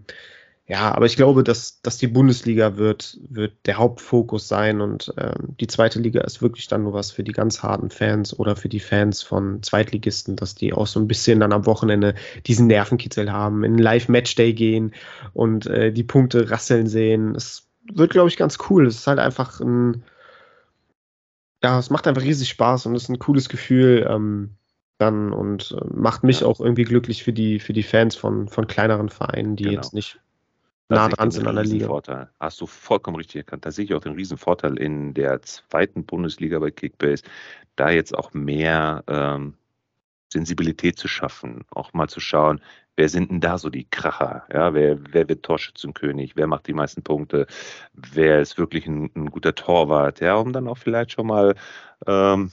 ja, aber ich glaube, dass, dass die Bundesliga wird, wird der Hauptfokus sein und ähm, die zweite Liga ist wirklich dann nur was für die ganz harten Fans oder für die Fans von Zweitligisten, dass die auch so ein bisschen dann am Wochenende diesen Nervenkitzel haben, in einen Live-Matchday gehen und äh, die Punkte rasseln sehen. Es wird, glaube ich, ganz cool. Es ist halt einfach ein, ja, es macht einfach riesig Spaß und es ist ein cooles Gefühl. Ähm, dann und äh, macht mich ja. auch irgendwie glücklich für die, für die Fans von, von kleineren Vereinen, die genau. jetzt nicht nah dran sind an der Liga. Vorteil. Hast du vollkommen richtig erkannt. Da sehe ich auch den Riesenvorteil in der zweiten Bundesliga bei Kickbase, da jetzt auch mehr ähm, Sensibilität zu schaffen, auch mal zu schauen, wer sind denn da so die Kracher? Ja, wer, wer wird Torschützenkönig? Wer macht die meisten Punkte? Wer ist wirklich ein, ein guter Torwart? Ja, um dann auch vielleicht schon mal, ähm,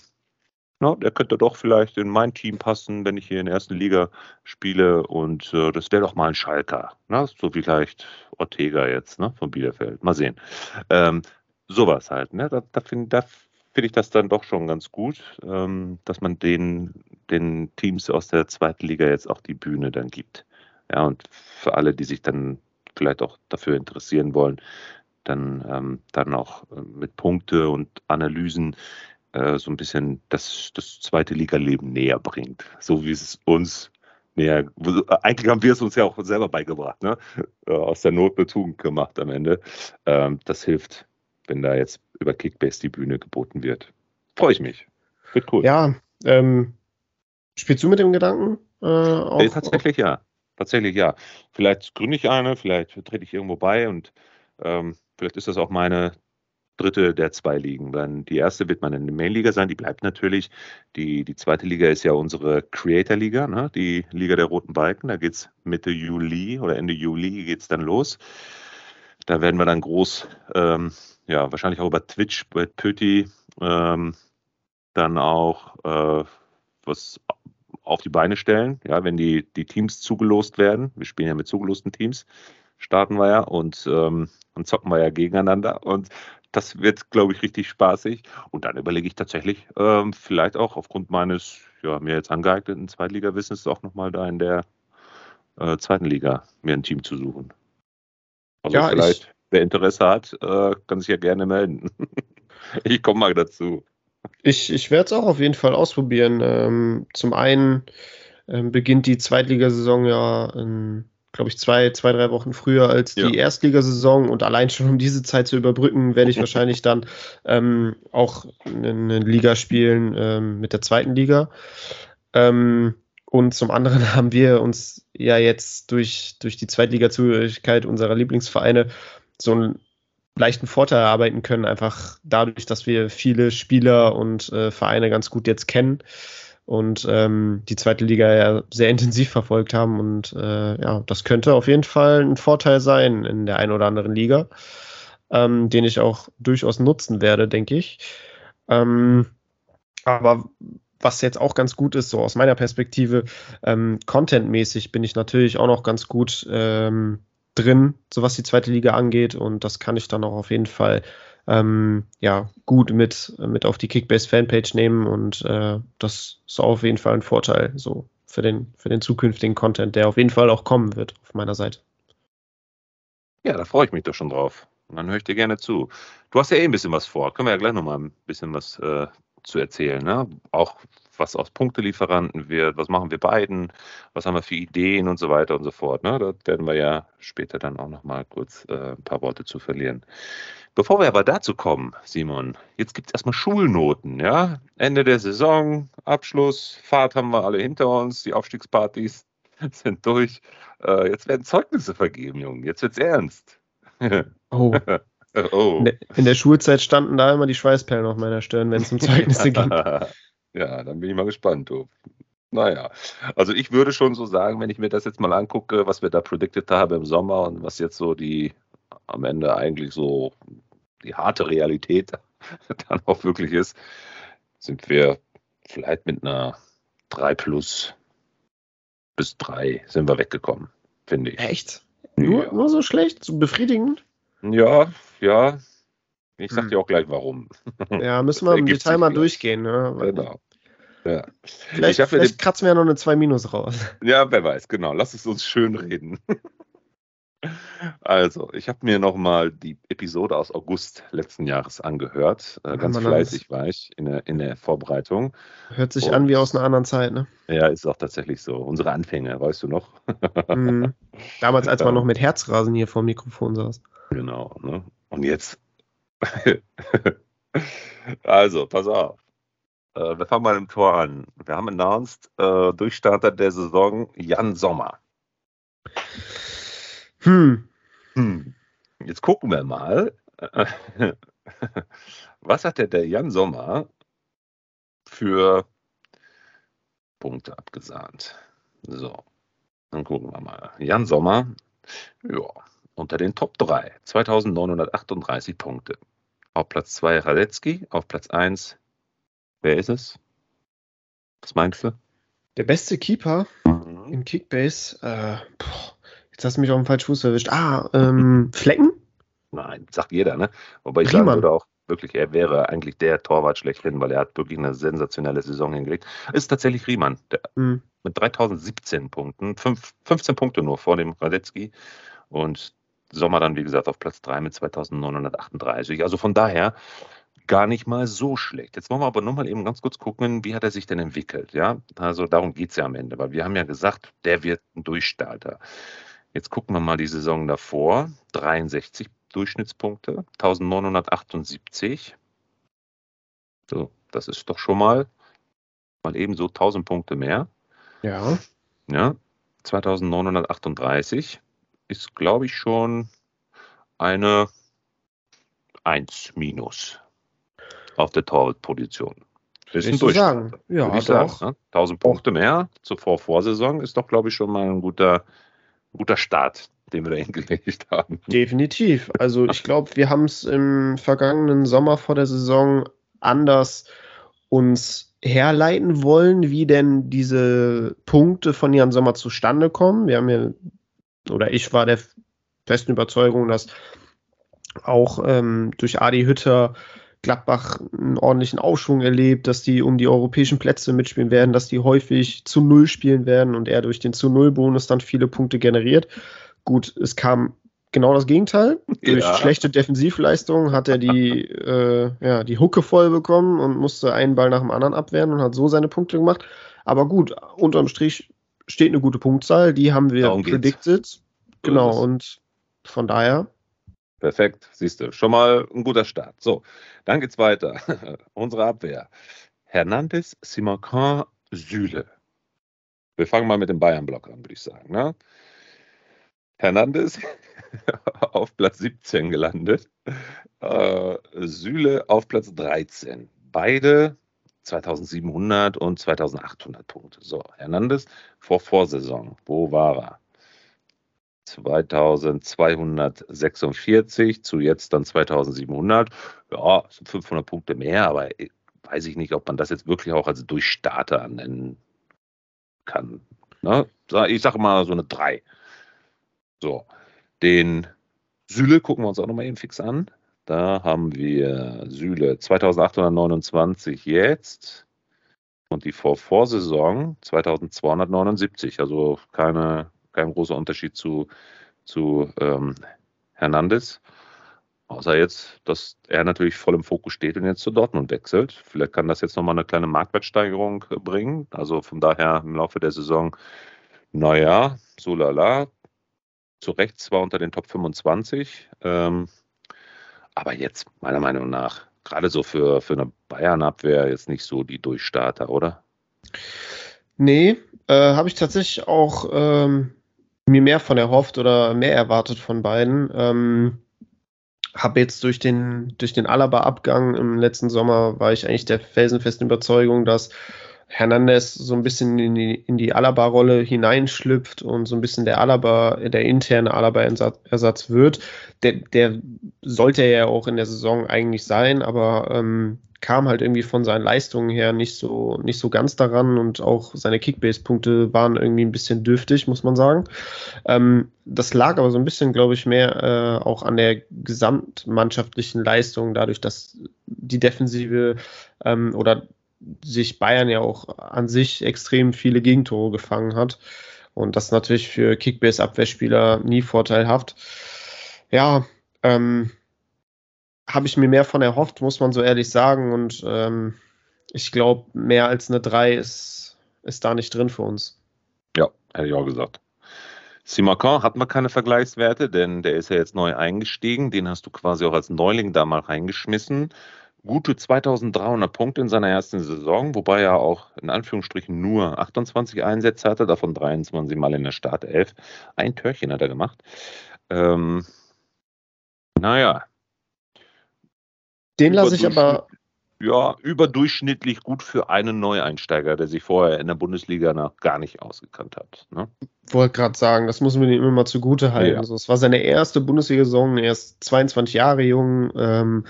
na, der könnte doch vielleicht in mein Team passen, wenn ich hier in der ersten Liga spiele und äh, das wäre doch mal ein Schalker. Ne? So vielleicht Ortega jetzt ne? von Bielefeld. Mal sehen. Ähm, sowas halt. Ne? Da, da finde da finde ich das dann doch schon ganz gut, ähm, dass man den, den Teams aus der zweiten Liga jetzt auch die Bühne dann gibt. Ja, und für alle, die sich dann vielleicht auch dafür interessieren wollen, dann, ähm, dann auch äh, mit Punkte und Analysen äh, so ein bisschen das, das zweite Liga-Leben näher bringt. So wie es uns näher, eigentlich haben wir es uns ja auch selber beigebracht, ne? Äh, aus der Not eine Tugend gemacht am Ende. Ähm, das hilft wenn da jetzt über Kickbase die Bühne geboten wird. Freue ich mich. Wird cool. Ja, ähm, spielst du mit dem Gedanken? Äh, auf, äh, tatsächlich ja. Tatsächlich ja. Vielleicht gründe ich eine, vielleicht trete ich irgendwo bei und ähm, vielleicht ist das auch meine dritte der zwei Ligen. Dann die erste wird meine Main-Liga sein, die bleibt natürlich. Die, die zweite Liga ist ja unsere Creator-Liga, ne? die Liga der Roten Balken. Da geht es Mitte Juli oder Ende Juli geht es dann los. Da werden wir dann groß ähm, ja, wahrscheinlich auch über Twitch bei Pöti ähm, dann auch äh, was auf die Beine stellen, ja, wenn die, die Teams zugelost werden. Wir spielen ja mit zugelosten Teams, starten wir ja und, ähm, und zocken wir ja gegeneinander. Und das wird, glaube ich, richtig spaßig. Und dann überlege ich tatsächlich, ähm, vielleicht auch aufgrund meines ja, mir jetzt angeeigneten Zweitliga-Wissens auch nochmal da in der äh, zweiten Liga mir ein Team zu suchen. Also ja, vielleicht. Ich wer Interesse hat, äh, kann sich ja gerne melden. ich komme mal dazu. Ich, ich werde es auch auf jeden Fall ausprobieren. Ähm, zum einen ähm, beginnt die Zweitligasaison ja, glaube ich, zwei, zwei, drei Wochen früher als die ja. Erstligasaison und allein schon um diese Zeit zu überbrücken, werde ich wahrscheinlich dann ähm, auch eine Liga spielen ähm, mit der zweiten Liga. Ähm, und zum anderen haben wir uns ja jetzt durch, durch die Zweitliga-Zugehörigkeit unserer Lieblingsvereine so einen leichten Vorteil erarbeiten können, einfach dadurch, dass wir viele Spieler und äh, Vereine ganz gut jetzt kennen und ähm, die zweite Liga ja sehr intensiv verfolgt haben. Und äh, ja, das könnte auf jeden Fall ein Vorteil sein in der einen oder anderen Liga, ähm, den ich auch durchaus nutzen werde, denke ich. Ähm, aber was jetzt auch ganz gut ist, so aus meiner Perspektive, ähm, contentmäßig bin ich natürlich auch noch ganz gut ähm, drin, so was die zweite Liga angeht. Und das kann ich dann auch auf jeden Fall ähm, ja, gut mit, mit auf die Kickbase-Fanpage nehmen. Und äh, das ist auf jeden Fall ein Vorteil so für den, für den zukünftigen Content, der auf jeden Fall auch kommen wird auf meiner Seite. Ja, da freue ich mich doch schon drauf. Und dann höre ich dir gerne zu. Du hast ja eh ein bisschen was vor. Können wir ja gleich nochmal ein bisschen was äh, zu erzählen. Ne? Auch was aus Punktelieferanten wird, was machen wir beiden, was haben wir für Ideen und so weiter und so fort. Ne? Da werden wir ja später dann auch noch mal kurz äh, ein paar Worte zu verlieren. Bevor wir aber dazu kommen, Simon, jetzt gibt es erstmal Schulnoten. Ja? Ende der Saison, Abschluss, Fahrt haben wir alle hinter uns, die Aufstiegspartys sind durch. Äh, jetzt werden Zeugnisse vergeben, Junge. Jetzt wird's ernst. oh. oh. In der Schulzeit standen da immer die Schweißperlen auf meiner Stirn, wenn es um Zeugnisse ging. Ja, dann bin ich mal gespannt. Du. Naja, also ich würde schon so sagen, wenn ich mir das jetzt mal angucke, was wir da predicted haben im Sommer und was jetzt so die am Ende eigentlich so die harte Realität dann auch wirklich ist, sind wir vielleicht mit einer 3 plus bis 3 sind wir weggekommen, finde ich. Echt? Nur, ja. nur so schlecht, so befriedigend? Ja, ja, ich sag hm. dir auch gleich warum. Ja, müssen wir im Detail mal durchgehen. Ne? Genau. Ja. Vielleicht, vielleicht den... kratzen wir ja noch eine 2 Minus raus. Ja, wer weiß, genau. Lass es uns schön reden. Also, ich habe mir nochmal die Episode aus August letzten Jahres angehört. Äh, ganz fleißig war ich in der, in der Vorbereitung. Hört sich Und, an wie aus einer anderen Zeit, ne? Ja, ist auch tatsächlich so. Unsere Anfänge, weißt du noch? Mhm. Damals, als man noch mit Herzrasen hier vor dem Mikrofon saß. Genau. Ne? Und jetzt also, pass auf. Äh, wir fangen mal im Tor an. Wir haben announced, äh, Durchstarter der Saison Jan Sommer. Hm. hm. Jetzt gucken wir mal. Was hat der, der Jan Sommer für Punkte abgesahnt. So, dann gucken wir mal. Jan Sommer, ja, unter den Top 3, 2938 Punkte. Auf Platz 2 Radetzky, auf Platz 1, wer ist es? Was meinst du? Der beste Keeper mhm. im Kickbase, äh, boah, jetzt hast du mich auf den falschen Fuß erwischt. Ah, ähm, Flecken? Nein, sagt jeder, ne? Wobei ich Riemann. sagen würde auch wirklich, er wäre eigentlich der Torwart schlechthin, weil er hat wirklich eine sensationelle Saison hingelegt. Ist tatsächlich Riemann, der, mhm. mit 3017 Punkten, fünf, 15 Punkte nur vor dem Radetzky und Sommer dann, wie gesagt, auf Platz 3 mit 2938. Also von daher gar nicht mal so schlecht. Jetzt wollen wir aber nochmal eben ganz kurz gucken, wie hat er sich denn entwickelt? Ja, also darum geht es ja am Ende, weil wir haben ja gesagt, der wird ein Durchstarter. Jetzt gucken wir mal die Saison davor. 63 Durchschnittspunkte, 1978. So, das ist doch schon mal, mal eben so 1000 Punkte mehr. Ja. Ja, 2938 ist, glaube ich, schon eine 1 minus auf der Torwartposition. Ist ein Sagen. Ja, ich sagen, ne? 1000 Punkte mehr zur Vorvorsaison ist doch, glaube ich, schon mal ein guter, guter Start, den wir da hingelegt haben. Definitiv. Also ich glaube, wir haben es im vergangenen Sommer vor der Saison anders uns herleiten wollen, wie denn diese Punkte von Jan Sommer zustande kommen. Wir haben ja, oder ich war der festen Überzeugung, dass auch ähm, durch Adi Hütter Gladbach einen ordentlichen Aufschwung erlebt, dass die um die europäischen Plätze mitspielen werden, dass die häufig zu Null spielen werden und er durch den zu Null-Bonus dann viele Punkte generiert. Gut, es kam genau das Gegenteil. Durch ja. schlechte Defensivleistungen hat er die, äh, ja, die Hucke voll bekommen und musste einen Ball nach dem anderen abwehren und hat so seine Punkte gemacht. Aber gut, unterm Strich steht eine gute Punktzahl, die haben wir Darum predicted. Geht's. Genau, und von daher. Perfekt, siehst du, schon mal ein guter Start. So, dann geht's weiter. Unsere Abwehr. Hernandez, Simacan, Süle. Wir fangen mal mit dem Bayern-Block an, würde ich sagen. Ne? Hernandez auf Platz 17 gelandet. Äh, Süle auf Platz 13. Beide 2700 und 2800 Punkte. So, Hernandez vor Vorsaison. Wo war er? 2246 zu jetzt dann 2700. Ja, sind 500 Punkte mehr, aber weiß ich nicht, ob man das jetzt wirklich auch als Durchstarter nennen kann. Ne? Ich sage mal so eine 3. So, den Süle gucken wir uns auch nochmal eben fix an. Da haben wir Süle 2829 jetzt und die Vorvorsaison 2279. Also keine, kein großer Unterschied zu, zu ähm, Hernandez. Außer jetzt, dass er natürlich voll im Fokus steht und jetzt zu Dortmund wechselt. Vielleicht kann das jetzt nochmal eine kleine Marktwertsteigerung bringen. Also von daher im Laufe der Saison, naja, so lala, zu Recht zwar unter den Top 25, ähm, aber jetzt meiner Meinung nach gerade so für, für eine Bayern-Abwehr jetzt nicht so die Durchstarter, oder? Nee, äh, habe ich tatsächlich auch ähm, mir mehr von erhofft oder mehr erwartet von beiden. Ähm, habe jetzt durch den, durch den Alaba-Abgang im letzten Sommer war ich eigentlich der felsenfesten Überzeugung, dass Hernandez so ein bisschen in die, in die Alaba-Rolle hineinschlüpft und so ein bisschen der Alaba, der interne Alaba-Ersatz wird. Der, der sollte ja auch in der Saison eigentlich sein, aber ähm, kam halt irgendwie von seinen Leistungen her nicht so, nicht so ganz daran und auch seine Kickbase-Punkte waren irgendwie ein bisschen dürftig, muss man sagen. Ähm, das lag aber so ein bisschen, glaube ich, mehr äh, auch an der gesamtmannschaftlichen Leistung, dadurch, dass die Defensive ähm, oder sich Bayern ja auch an sich extrem viele Gegentore gefangen hat. Und das ist natürlich für Kickbase-Abwehrspieler nie vorteilhaft. Ja, ähm, habe ich mir mehr von erhofft, muss man so ehrlich sagen. Und ähm, ich glaube, mehr als eine 3 ist, ist da nicht drin für uns. Ja, hätte ich auch gesagt. Simacan hat man keine Vergleichswerte, denn der ist ja jetzt neu eingestiegen. Den hast du quasi auch als Neuling da mal reingeschmissen gute 2300 Punkte in seiner ersten Saison, wobei er auch in Anführungsstrichen nur 28 Einsätze hatte, davon 23 Mal in der Startelf. Ein Törchen hat er gemacht. Ähm, naja. Den lasse ich aber ja, überdurchschnittlich gut für einen Neueinsteiger, der sich vorher in der Bundesliga noch gar nicht ausgekannt hat. Ne? Wollte gerade sagen, das muss man ihm immer mal zugute halten. Ja. Also, es war seine erste Bundesliga-Saison, er ist 22 Jahre jung, ähm,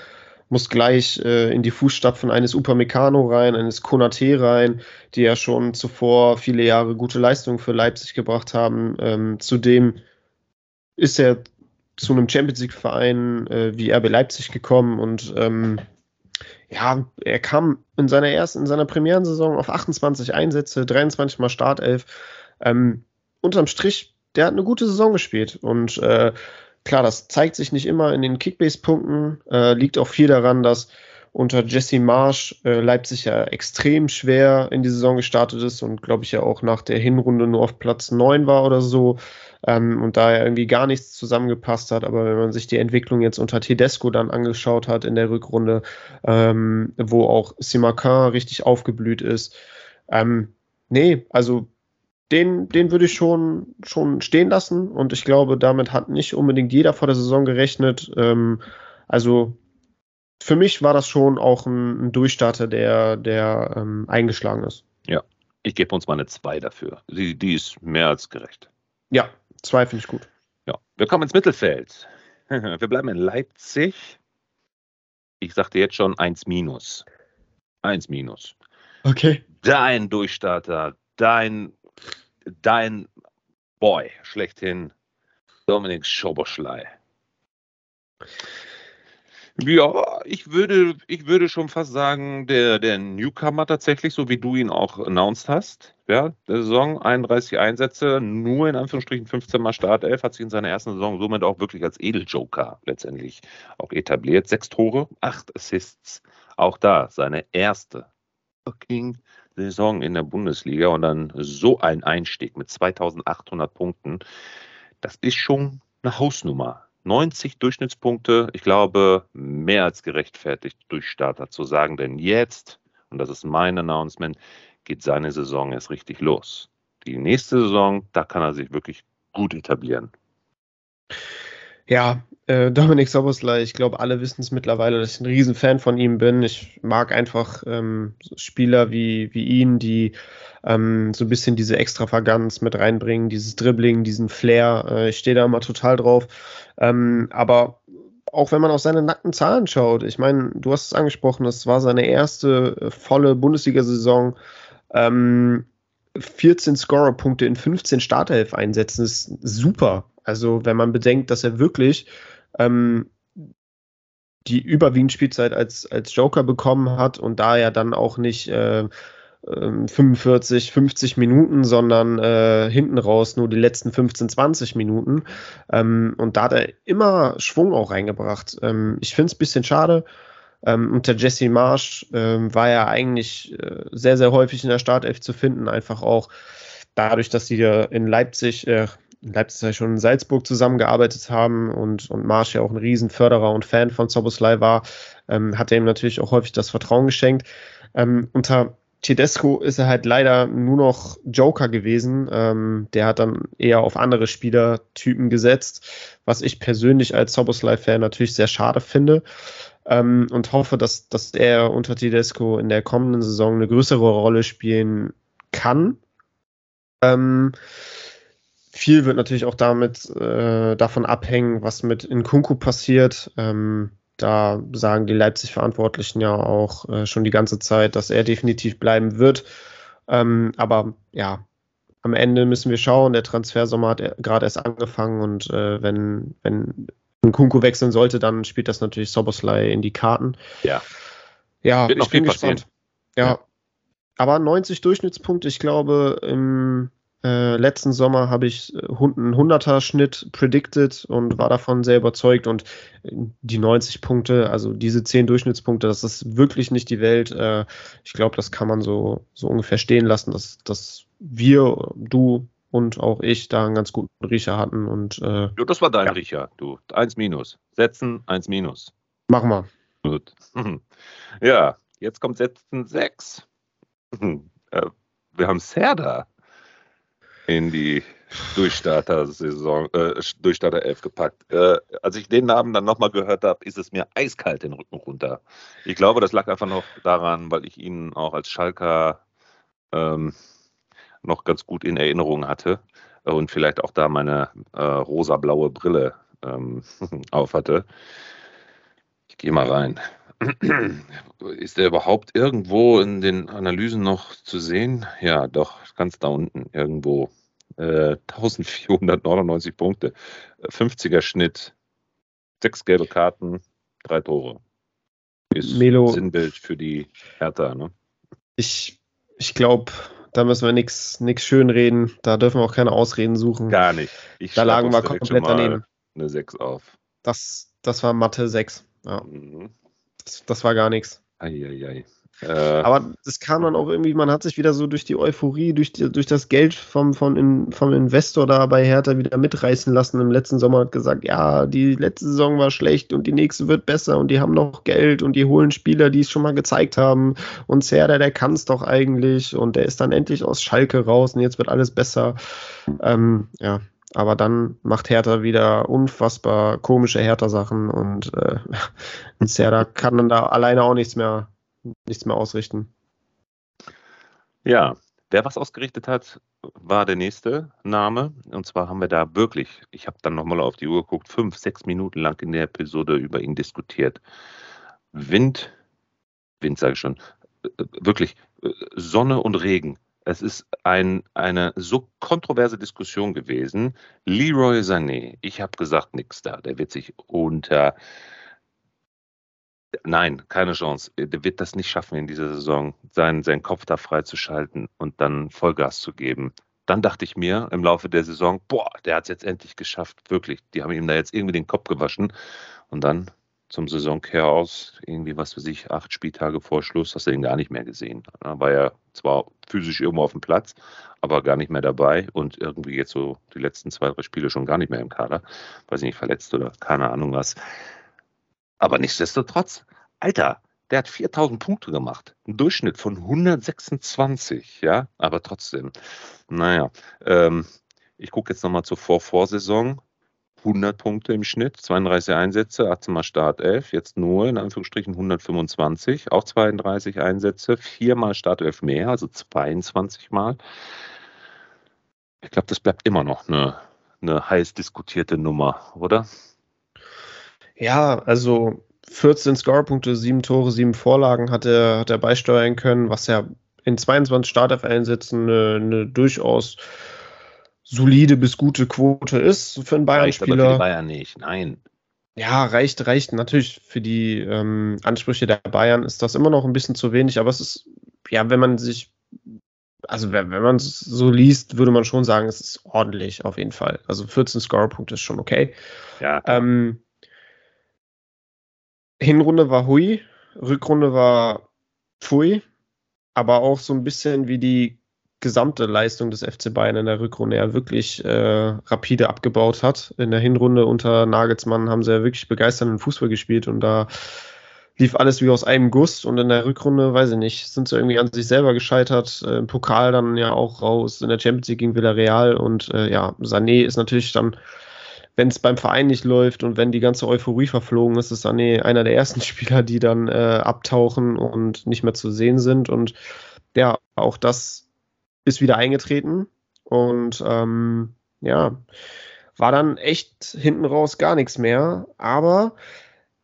muss gleich äh, in die Fußstapfen eines Upamecano rein, eines Konate rein, die ja schon zuvor viele Jahre gute Leistungen für Leipzig gebracht haben. Ähm, zudem ist er zu einem Champions League-Verein äh, wie RB Leipzig gekommen und ähm, ja, er kam in seiner ersten, in seiner Premierensaison auf 28 Einsätze, 23 mal Startelf. Ähm, unterm Strich, der hat eine gute Saison gespielt und äh, klar, das zeigt sich nicht immer in den Kickbase-Punkten, äh, liegt auch viel daran, dass unter Jesse Marsch äh, Leipzig ja extrem schwer in die Saison gestartet ist und glaube ich ja auch nach der Hinrunde nur auf Platz 9 war oder so ähm, und da ja irgendwie gar nichts zusammengepasst hat. Aber wenn man sich die Entwicklung jetzt unter Tedesco dann angeschaut hat in der Rückrunde, ähm, wo auch Simakin richtig aufgeblüht ist, ähm, nee, also den, den würde ich schon, schon stehen lassen und ich glaube, damit hat nicht unbedingt jeder vor der Saison gerechnet. Ähm, also für mich war das schon auch ein, ein Durchstarter, der, der ähm, eingeschlagen ist. Ja, ich gebe uns mal eine 2 dafür. Die, die ist mehr als gerecht. Ja, 2 finde ich gut. Ja, wir kommen ins Mittelfeld. Wir bleiben in Leipzig. Ich sagte jetzt schon 1 minus. 1 minus. Okay. Dein Durchstarter, dein, dein Boy schlechthin, Dominik Schoboschlei. Ja, ich würde, ich würde schon fast sagen, der, der Newcomer tatsächlich, so wie du ihn auch announced hast. Ja, der Saison 31 Einsätze, nur in Anführungsstrichen 15 Mal Startelf, hat sich in seiner ersten Saison somit auch wirklich als Edeljoker letztendlich auch etabliert. Sechs Tore, acht Assists. Auch da seine erste fucking Saison in der Bundesliga und dann so ein Einstieg mit 2800 Punkten. Das ist schon eine Hausnummer 90 Durchschnittspunkte, ich glaube, mehr als gerechtfertigt durch Starter zu sagen, denn jetzt, und das ist mein Announcement, geht seine Saison erst richtig los. Die nächste Saison, da kann er sich wirklich gut etablieren. Ja, äh, Dominik Soboslai, ich glaube, alle wissen es mittlerweile, dass ich ein Riesenfan von ihm bin. Ich mag einfach ähm, Spieler wie, wie ihn, die ähm, so ein bisschen diese Extravaganz mit reinbringen, dieses Dribbling, diesen Flair. Äh, ich stehe da immer total drauf. Ähm, aber auch wenn man auf seine nackten Zahlen schaut, ich meine, du hast es angesprochen, das war seine erste äh, volle Bundesliga-Saison. Ähm, 14 Scorer-Punkte in 15 Startelf einsetzen, ist super. Also, wenn man bedenkt, dass er wirklich ähm, die überwiegend Spielzeit als, als Joker bekommen hat und da ja dann auch nicht äh, 45, ähm, 50 Minuten, sondern äh, hinten raus nur die letzten 15, 20 Minuten. Ähm, und da hat er immer Schwung auch reingebracht. Ähm, ich finde es ein bisschen schade. Ähm, unter Jesse Marsch ähm, war er eigentlich äh, sehr, sehr häufig in der Startelf zu finden, einfach auch dadurch, dass sie in Leipzig, äh, Leipzig schon in Salzburg zusammengearbeitet haben und, und Marsch ja auch ein Riesenförderer und Fan von Soboslai war, ähm, hat er ihm natürlich auch häufig das Vertrauen geschenkt. Ähm, unter Tedesco ist er halt leider nur noch Joker gewesen. Ähm, der hat dann eher auf andere Spielertypen gesetzt, was ich persönlich als Soboslai-Fan natürlich sehr schade finde. Ähm, und hoffe, dass, dass er unter Tedesco in der kommenden Saison eine größere Rolle spielen kann. Ähm, viel wird natürlich auch damit äh, davon abhängen, was mit Nkunku passiert. Ähm, da sagen die Leipzig-Verantwortlichen ja auch äh, schon die ganze Zeit, dass er definitiv bleiben wird. Ähm, aber ja, am Ende müssen wir schauen. Der Transfersommer hat gerade erst angefangen und äh, wenn, wenn Kunku wechseln sollte, dann spielt das natürlich Soboslai in die Karten. Ja. Ja, Wird ich bin gespannt. Ja. ja. Aber 90 Durchschnittspunkte, ich glaube, im äh, letzten Sommer habe ich äh, einen 100er Schnitt predicted und war davon sehr überzeugt und äh, die 90 Punkte, also diese 10 Durchschnittspunkte, das ist wirklich nicht die Welt. Äh, ich glaube, das kann man so, so ungefähr stehen lassen, dass, dass wir, du und auch ich da einen ganz guten Riecher hatten und äh, ja, das war dein ja. Riecher, du. 1 minus. Setzen, 1 minus. Machen wir. Gut. Ja, jetzt kommt Setzen 6. Äh, wir haben Serda in die Durchstarter-Saison, äh, Durchstarter 11 gepackt. Äh, als ich den Namen dann nochmal gehört habe, ist es mir eiskalt den Rücken runter. Ich glaube, das lag einfach noch daran, weil ich ihn auch als Schalker ähm, noch ganz gut in Erinnerung hatte und vielleicht auch da meine äh, rosa-blaue Brille ähm, auf hatte. Ich gehe mal rein. Ist er überhaupt irgendwo in den Analysen noch zu sehen? Ja, doch, ganz da unten irgendwo. Äh, 1499 Punkte, 50er Schnitt, sechs gelbe Karten, drei Tore. Ist Melo, Sinnbild für die Hertha, ne? Ich, ich glaube, da müssen wir nichts schön reden. Da dürfen wir auch keine Ausreden suchen. Gar nicht. Ich da lagen wir komplett daneben. Eine 6 auf. Das, das war Mathe 6. Ja. Mhm. Das, das war gar nichts. Eieiei. Äh, Aber das kam dann auch irgendwie, man hat sich wieder so durch die Euphorie, durch, die, durch das Geld vom, vom, vom Investor da bei Hertha wieder mitreißen lassen. Im letzten Sommer hat gesagt, ja, die letzte Saison war schlecht und die nächste wird besser und die haben noch Geld und die holen Spieler, die es schon mal gezeigt haben. Und Serda, der kann es doch eigentlich und der ist dann endlich aus Schalke raus und jetzt wird alles besser. Ähm, ja, aber dann macht Hertha wieder unfassbar komische Hertha-Sachen und, äh, Serda kann dann da alleine auch nichts mehr nichts mehr ausrichten. Ja, wer was ausgerichtet hat, war der nächste Name. Und zwar haben wir da wirklich, ich habe dann nochmal auf die Uhr geguckt, fünf, sechs Minuten lang in der Episode über ihn diskutiert. Wind, Wind sage ich schon, wirklich Sonne und Regen. Es ist ein, eine so kontroverse Diskussion gewesen. Leroy Sané, ich habe gesagt, nichts da. Der wird sich unter Nein, keine Chance. Der wird das nicht schaffen in dieser Saison, seinen, seinen Kopf da freizuschalten und dann Vollgas zu geben. Dann dachte ich mir im Laufe der Saison, boah, der hat es jetzt endlich geschafft, wirklich. Die haben ihm da jetzt irgendwie den Kopf gewaschen. Und dann zum Saisonkehr aus, irgendwie, was für sich, acht Spieltage vor Schluss, hast du ihn gar nicht mehr gesehen. Da war er zwar physisch irgendwo auf dem Platz, aber gar nicht mehr dabei und irgendwie jetzt so die letzten zwei, drei Spiele schon gar nicht mehr im Kader. Weiß ich nicht, verletzt oder keine Ahnung was. Aber nichtsdestotrotz, Alter, der hat 4000 Punkte gemacht. Ein Durchschnitt von 126, ja, aber trotzdem. Naja, ähm, ich gucke jetzt nochmal zur Vorvorsaison. 100 Punkte im Schnitt, 32 Einsätze, 18 Mal Start 11, jetzt nur in Anführungsstrichen 125, auch 32 Einsätze, viermal Start 11 mehr, also 22 Mal. Ich glaube, das bleibt immer noch eine, eine heiß diskutierte Nummer, oder? Ja, also 14 Scorepunkte, 7 Tore, 7 Vorlagen hat er, hat er beisteuern können, was ja in 22 Startelf-Einsätzen eine, eine durchaus solide bis gute Quote ist für einen Bayern-Spieler. Reicht aber für die Bayern nicht, nein. Ja, reicht, reicht natürlich für die ähm, Ansprüche der Bayern ist das immer noch ein bisschen zu wenig, aber es ist, ja, wenn man sich, also wenn, wenn man es so liest, würde man schon sagen, es ist ordentlich auf jeden Fall. Also 14 Scorepunkte ist schon okay. Ja. Ähm, Hinrunde war hui, Rückrunde war pfui, aber auch so ein bisschen wie die gesamte Leistung des FC Bayern in der Rückrunde ja wirklich äh, rapide abgebaut hat. In der Hinrunde unter Nagelsmann haben sie ja wirklich begeisternden Fußball gespielt und da lief alles wie aus einem Guss und in der Rückrunde, weiß ich nicht, sind sie irgendwie an sich selber gescheitert. Äh, Im Pokal dann ja auch raus, in der Champions League gegen Villarreal und äh, ja, Sané ist natürlich dann wenn es beim Verein nicht läuft und wenn die ganze Euphorie verflogen ist, ist Sané einer der ersten Spieler, die dann äh, abtauchen und nicht mehr zu sehen sind. Und ja, auch das ist wieder eingetreten. Und ähm, ja, war dann echt hinten raus gar nichts mehr. Aber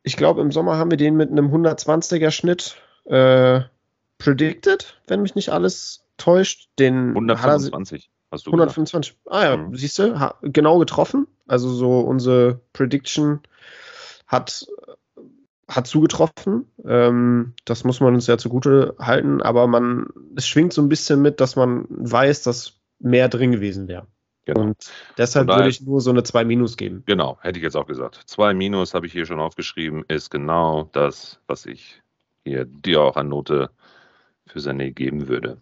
ich glaube, im Sommer haben wir den mit einem 120er Schnitt äh, predicted, wenn mich nicht alles täuscht. Den 125. Hast du 125. Gesagt? Ah ja, mhm. siehst du, genau getroffen. Also so unsere Prediction hat, hat zugetroffen. Ähm, das muss man uns ja zugute halten, aber man, es schwingt so ein bisschen mit, dass man weiß, dass mehr drin gewesen wäre. Genau. Und deshalb würde ich nur so eine 2 Minus geben. Genau, hätte ich jetzt auch gesagt. 2 Minus habe ich hier schon aufgeschrieben, ist genau das, was ich hier dir auch an Note für Sané geben würde.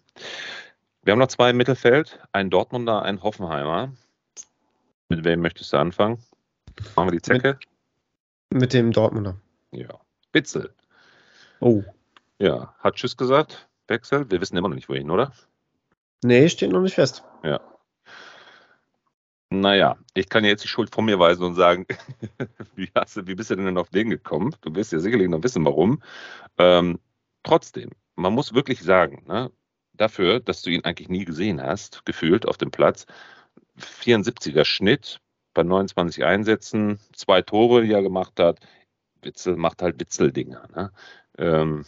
Wir haben noch zwei im Mittelfeld, einen Dortmunder, einen Hoffenheimer. Mit wem möchtest du anfangen? Machen wir die Zecke? Mit, mit dem Dortmunder. Ja. Bitzel. Oh. Ja, hat Tschüss gesagt. Wechsel. Wir wissen immer noch nicht wohin, oder? Nee, steht noch nicht fest. Ja. Naja, ich kann jetzt die Schuld von mir weisen und sagen, wie, hast du, wie bist du denn auf den gekommen? Du wirst ja sicherlich noch wissen, warum. Ähm, trotzdem, man muss wirklich sagen, ne, dafür, dass du ihn eigentlich nie gesehen hast, gefühlt auf dem Platz, 74er Schnitt bei 29 Einsätzen, zwei Tore, die er gemacht hat. Witzel macht halt Witzeldinger. Ne? Ähm,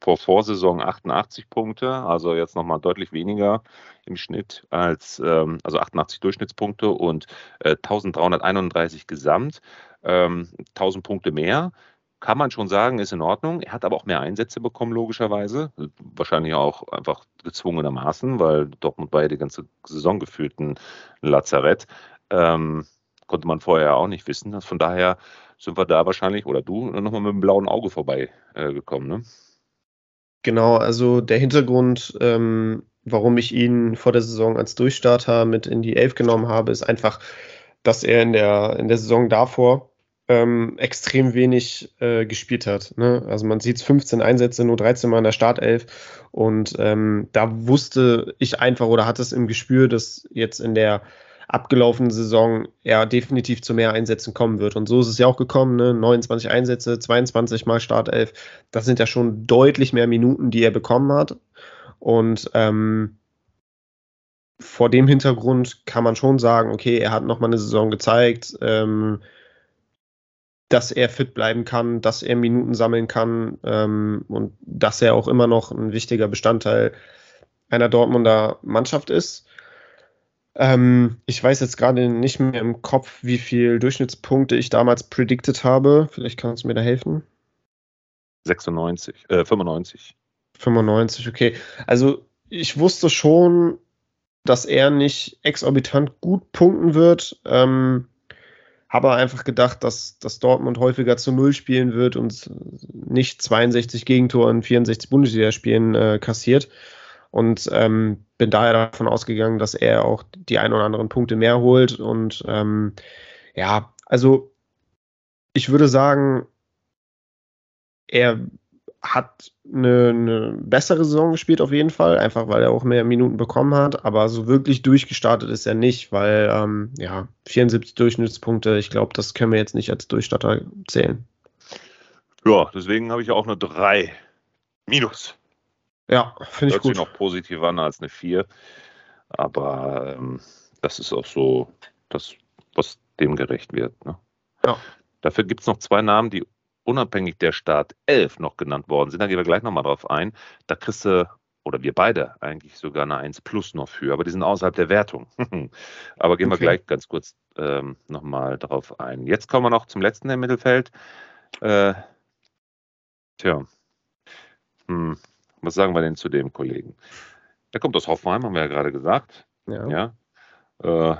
vor Vorsaison 88 Punkte, also jetzt nochmal deutlich weniger im Schnitt als, ähm, also 88 Durchschnittspunkte und äh, 1331 gesamt, ähm, 1000 Punkte mehr. Kann man schon sagen, ist in Ordnung. Er hat aber auch mehr Einsätze bekommen, logischerweise. Wahrscheinlich auch einfach gezwungenermaßen, weil Dortmund ja die ganze Saison gefühlt ein Lazarett. Ähm, konnte man vorher auch nicht wissen. Von daher sind wir da wahrscheinlich, oder du, nochmal mit dem blauen Auge vorbeigekommen. Äh, ne? Genau, also der Hintergrund, ähm, warum ich ihn vor der Saison als Durchstarter mit in die Elf genommen habe, ist einfach, dass er in der, in der Saison davor ähm, extrem wenig äh, gespielt hat. Ne? Also man sieht 15 Einsätze, nur 13 Mal in der Startelf. Und ähm, da wusste ich einfach oder hatte es im Gespür, dass jetzt in der abgelaufenen Saison er definitiv zu mehr Einsätzen kommen wird. Und so ist es ja auch gekommen, ne? 29 Einsätze, 22 mal Startelf. Das sind ja schon deutlich mehr Minuten, die er bekommen hat. Und ähm, vor dem Hintergrund kann man schon sagen, okay, er hat nochmal eine Saison gezeigt, ähm, dass er fit bleiben kann, dass er Minuten sammeln kann ähm, und dass er auch immer noch ein wichtiger Bestandteil einer Dortmunder Mannschaft ist. Ähm, ich weiß jetzt gerade nicht mehr im Kopf, wie viele Durchschnittspunkte ich damals predicted habe. Vielleicht kannst du mir da helfen. 96, äh, 95. 95, okay. Also ich wusste schon, dass er nicht exorbitant gut punkten wird. Ähm, habe einfach gedacht, dass, dass Dortmund häufiger zu Null spielen wird und nicht 62 Gegentore in 64 Bundesligaspielen äh, kassiert. Und ähm, bin daher davon ausgegangen, dass er auch die ein oder anderen Punkte mehr holt. Und ähm, ja, also ich würde sagen, er hat eine, eine, bessere Saison gespielt auf jeden Fall, einfach weil er auch mehr Minuten bekommen hat, aber so wirklich durchgestartet ist er nicht, weil ähm, ja, 74 Durchschnittspunkte, ich glaube, das können wir jetzt nicht als Durchstarter zählen. Ja, deswegen habe ich auch eine 3 minus. Ja, finde ich gut. Hört sich noch positiv an als eine 4. Aber ähm, das ist auch so, das, was dem gerecht wird. Ne? Ja. Dafür gibt es noch zwei Namen, die unabhängig der Start 11 noch genannt worden sind. Da gehen wir gleich nochmal drauf ein. Da kriegst du, oder wir beide eigentlich sogar eine 1 plus noch für, aber die sind außerhalb der Wertung. aber gehen okay. wir gleich ganz kurz ähm, nochmal drauf ein. Jetzt kommen wir noch zum letzten im Mittelfeld. Äh, tja. Hm. Was sagen wir denn zu dem Kollegen? Der kommt aus Hoffenheim, haben wir ja gerade gesagt. Ja. ja. Äh,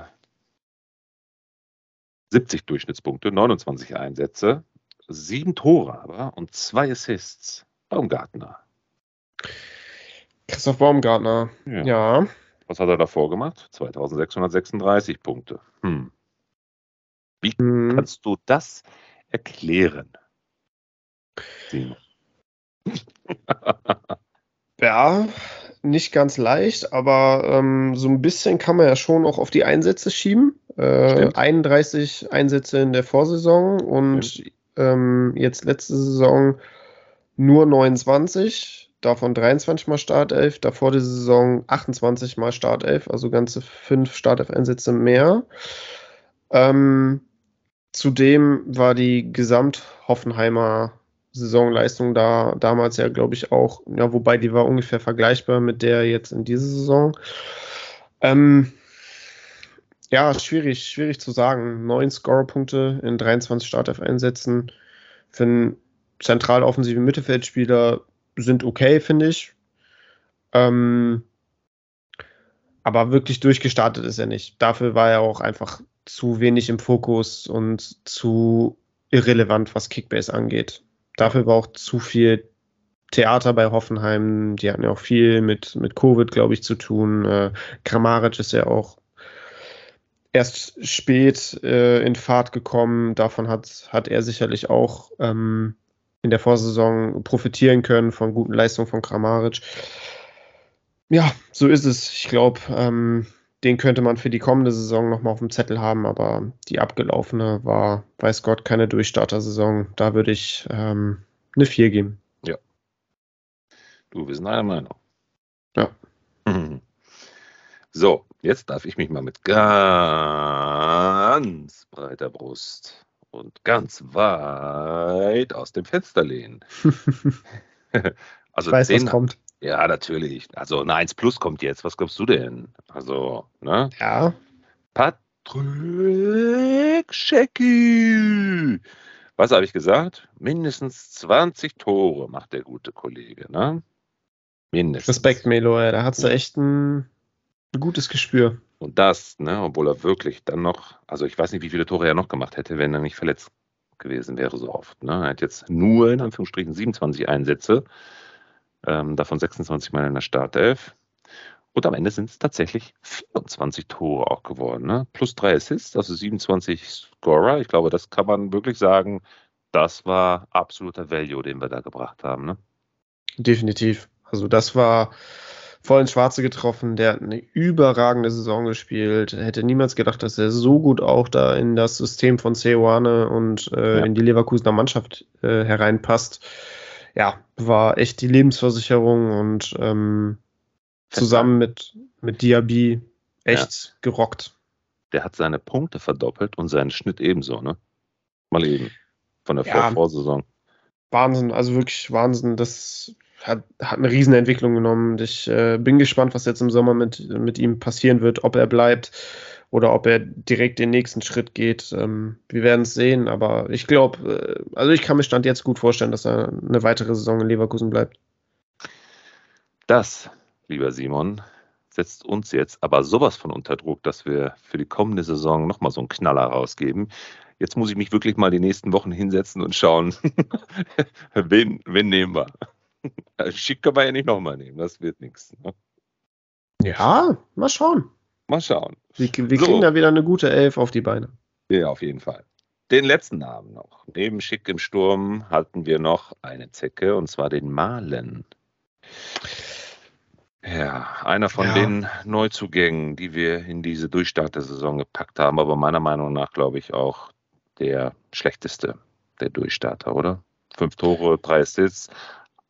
70 Durchschnittspunkte, 29 Einsätze, sieben Tore aber und zwei Assists. Baumgartner. Christoph Baumgartner. Ja. ja. Was hat er davor gemacht? 2636 Punkte. Hm. Wie hm. kannst du das erklären? Ja, nicht ganz leicht, aber ähm, so ein bisschen kann man ja schon auch auf die Einsätze schieben. Äh, 31 Einsätze in der Vorsaison und ähm, jetzt letzte Saison nur 29, davon 23 mal Startelf, davor die Saison 28 mal Startelf, also ganze fünf Startelf-Einsätze mehr. Ähm, zudem war die Gesamt-Hoffenheimer Saisonleistung da damals ja, glaube ich, auch, ja, wobei die war ungefähr vergleichbar mit der jetzt in dieser Saison. Ähm, ja, schwierig, schwierig zu sagen. Neun Scorer-Punkte in 23 Startelf-Einsätzen für einen zentral offensiven Mittelfeldspieler sind okay, finde ich. Ähm, aber wirklich durchgestartet ist er nicht. Dafür war er auch einfach zu wenig im Fokus und zu irrelevant, was Kickbase angeht. Dafür war auch zu viel Theater bei Hoffenheim. Die hatten ja auch viel mit, mit Covid, glaube ich, zu tun. Äh, Kramaric ist ja auch erst spät äh, in Fahrt gekommen. Davon hat, hat er sicherlich auch ähm, in der Vorsaison profitieren können von guten Leistungen von Kramaric. Ja, so ist es. Ich glaube, ähm, den könnte man für die kommende Saison nochmal auf dem Zettel haben, aber die abgelaufene war, weiß Gott, keine Durchstarter-Saison. Da würde ich ähm, eine 4 geben. Ja. Du, wir sind einer Meinung. Ja. So, jetzt darf ich mich mal mit ganz breiter Brust und ganz weit aus dem Fenster lehnen. also ich weiß, den, was kommt. Ja, natürlich. Also eine 1 Plus kommt jetzt. Was glaubst du denn? Also, ne? Ja. Patrick Schecki. Was habe ich gesagt? Mindestens 20 Tore macht der gute Kollege, ne? Mindestens. Respekt, Melo, ey. da hat du echt ein, ein gutes Gespür. Und das, ne, obwohl er wirklich dann noch, also ich weiß nicht, wie viele Tore er noch gemacht hätte, wenn er nicht verletzt gewesen wäre so oft. Ne? Er hat jetzt nur in Anführungsstrichen 27 Einsätze ähm, davon 26 Mal in der Startelf. Und am Ende sind es tatsächlich 24 Tore auch geworden. Ne? Plus drei Assists, also 27 Scorer. Ich glaube, das kann man wirklich sagen, das war absoluter Value, den wir da gebracht haben. Ne? Definitiv. Also das war voll ins Schwarze getroffen. Der hat eine überragende Saison gespielt. Hätte niemals gedacht, dass er so gut auch da in das System von Ceoane und äh, ja. in die Leverkusener Mannschaft äh, hereinpasst ja, war echt die Lebensversicherung und ähm, zusammen mit, mit Diaby echt ja. gerockt. Der hat seine Punkte verdoppelt und seinen Schnitt ebenso, ne? Mal eben. Von der ja, Vorsaison. Wahnsinn, also wirklich Wahnsinn. Das hat, hat eine Riesenentwicklung genommen. Ich äh, bin gespannt, was jetzt im Sommer mit, mit ihm passieren wird, ob er bleibt oder ob er direkt den nächsten Schritt geht. Ähm, wir werden es sehen, aber ich glaube, äh, also ich kann mir Stand jetzt gut vorstellen, dass er eine weitere Saison in Leverkusen bleibt. Das, lieber Simon, setzt uns jetzt aber sowas von unter Druck, dass wir für die kommende Saison nochmal so einen Knaller rausgeben. Jetzt muss ich mich wirklich mal die nächsten Wochen hinsetzen und schauen, wen, wen nehmen wir. Schick kann man ja nicht nochmal nehmen, das wird nichts. Ne? Ja, mal schauen. Mal schauen. Wir, wir so. kriegen da wieder eine gute Elf auf die Beine. Ja, auf jeden Fall. Den letzten Namen noch. Neben Schick im Sturm hatten wir noch eine Zecke und zwar den Malen. Ja, einer von ja. den Neuzugängen, die wir in diese Durchstart der Saison gepackt haben, aber meiner Meinung nach, glaube ich, auch der schlechteste der Durchstarter, oder? Fünf Tore, drei Assists,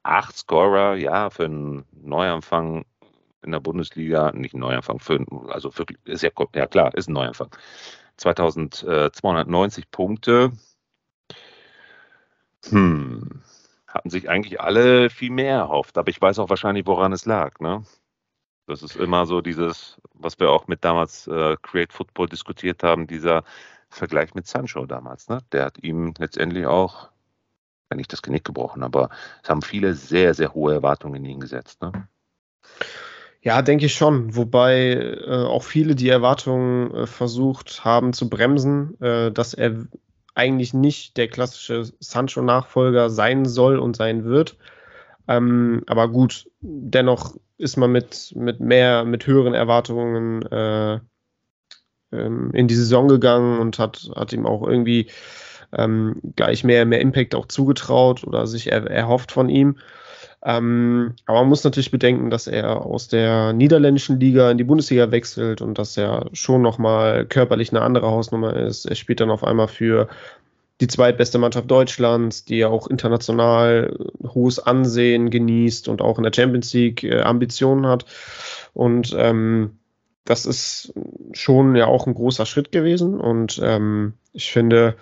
acht Scorer, ja, für einen Neuanfang in der Bundesliga, nicht ein Neuanfang, für, also wirklich, ist ja, ja klar, ist ein Neuanfang. 2290 Punkte. Hm, hatten sich eigentlich alle viel mehr erhofft, aber ich weiß auch wahrscheinlich, woran es lag. Ne? Das ist immer so dieses, was wir auch mit damals äh, Create Football diskutiert haben, dieser Vergleich mit Sancho damals. Ne? Der hat ihm letztendlich auch, wenn nicht das Genick gebrochen, aber es haben viele sehr, sehr hohe Erwartungen in ihn gesetzt. Ne? Ja, denke ich schon. Wobei äh, auch viele die Erwartungen äh, versucht haben zu bremsen, äh, dass er eigentlich nicht der klassische Sancho-Nachfolger sein soll und sein wird. Ähm, aber gut, dennoch ist man mit, mit mehr, mit höheren Erwartungen äh, ähm, in die Saison gegangen und hat, hat ihm auch irgendwie ähm, gleich mehr, mehr Impact auch zugetraut oder sich er, erhofft von ihm. Ähm, aber man muss natürlich bedenken, dass er aus der niederländischen Liga in die Bundesliga wechselt und dass er schon nochmal körperlich eine andere Hausnummer ist. Er spielt dann auf einmal für die zweitbeste Mannschaft Deutschlands, die ja auch international hohes Ansehen genießt und auch in der Champions League äh, Ambitionen hat. Und ähm, das ist schon ja auch ein großer Schritt gewesen. Und ähm, ich finde,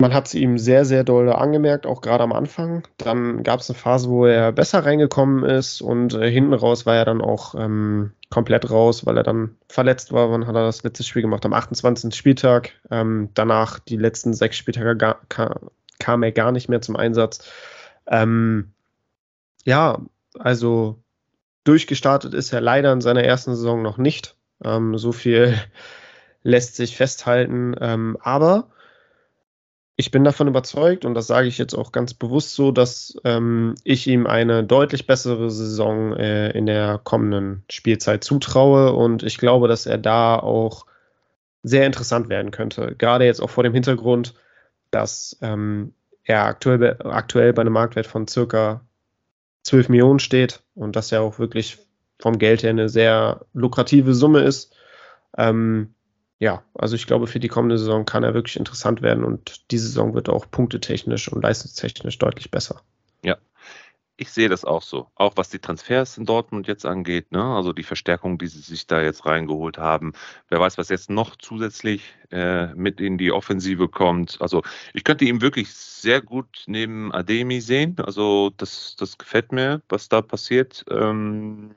man hat es ihm sehr, sehr doll angemerkt, auch gerade am Anfang. Dann gab es eine Phase, wo er besser reingekommen ist und äh, hinten raus war er dann auch ähm, komplett raus, weil er dann verletzt war. Wann hat er das letzte Spiel gemacht? Am 28. Spieltag. Ähm, danach die letzten sechs Spieltage gar, kam, er gar nicht mehr zum Einsatz. Ähm, ja, also durchgestartet ist er leider in seiner ersten Saison noch nicht. Ähm, so viel lässt sich festhalten. Ähm, aber ich bin davon überzeugt, und das sage ich jetzt auch ganz bewusst so, dass ähm, ich ihm eine deutlich bessere Saison äh, in der kommenden Spielzeit zutraue. Und ich glaube, dass er da auch sehr interessant werden könnte. Gerade jetzt auch vor dem Hintergrund, dass ähm, er aktuell, aktuell bei einem Marktwert von circa 12 Millionen steht und dass er auch wirklich vom Geld her eine sehr lukrative Summe ist. Ähm, ja, also ich glaube, für die kommende Saison kann er wirklich interessant werden und diese Saison wird auch punktetechnisch und leistungstechnisch deutlich besser. Ja, ich sehe das auch so. Auch was die Transfers in Dortmund jetzt angeht, ne? also die Verstärkung, die sie sich da jetzt reingeholt haben. Wer weiß, was jetzt noch zusätzlich äh, mit in die Offensive kommt. Also ich könnte ihn wirklich sehr gut neben Ademi sehen. Also das, das gefällt mir, was da passiert. Ähm,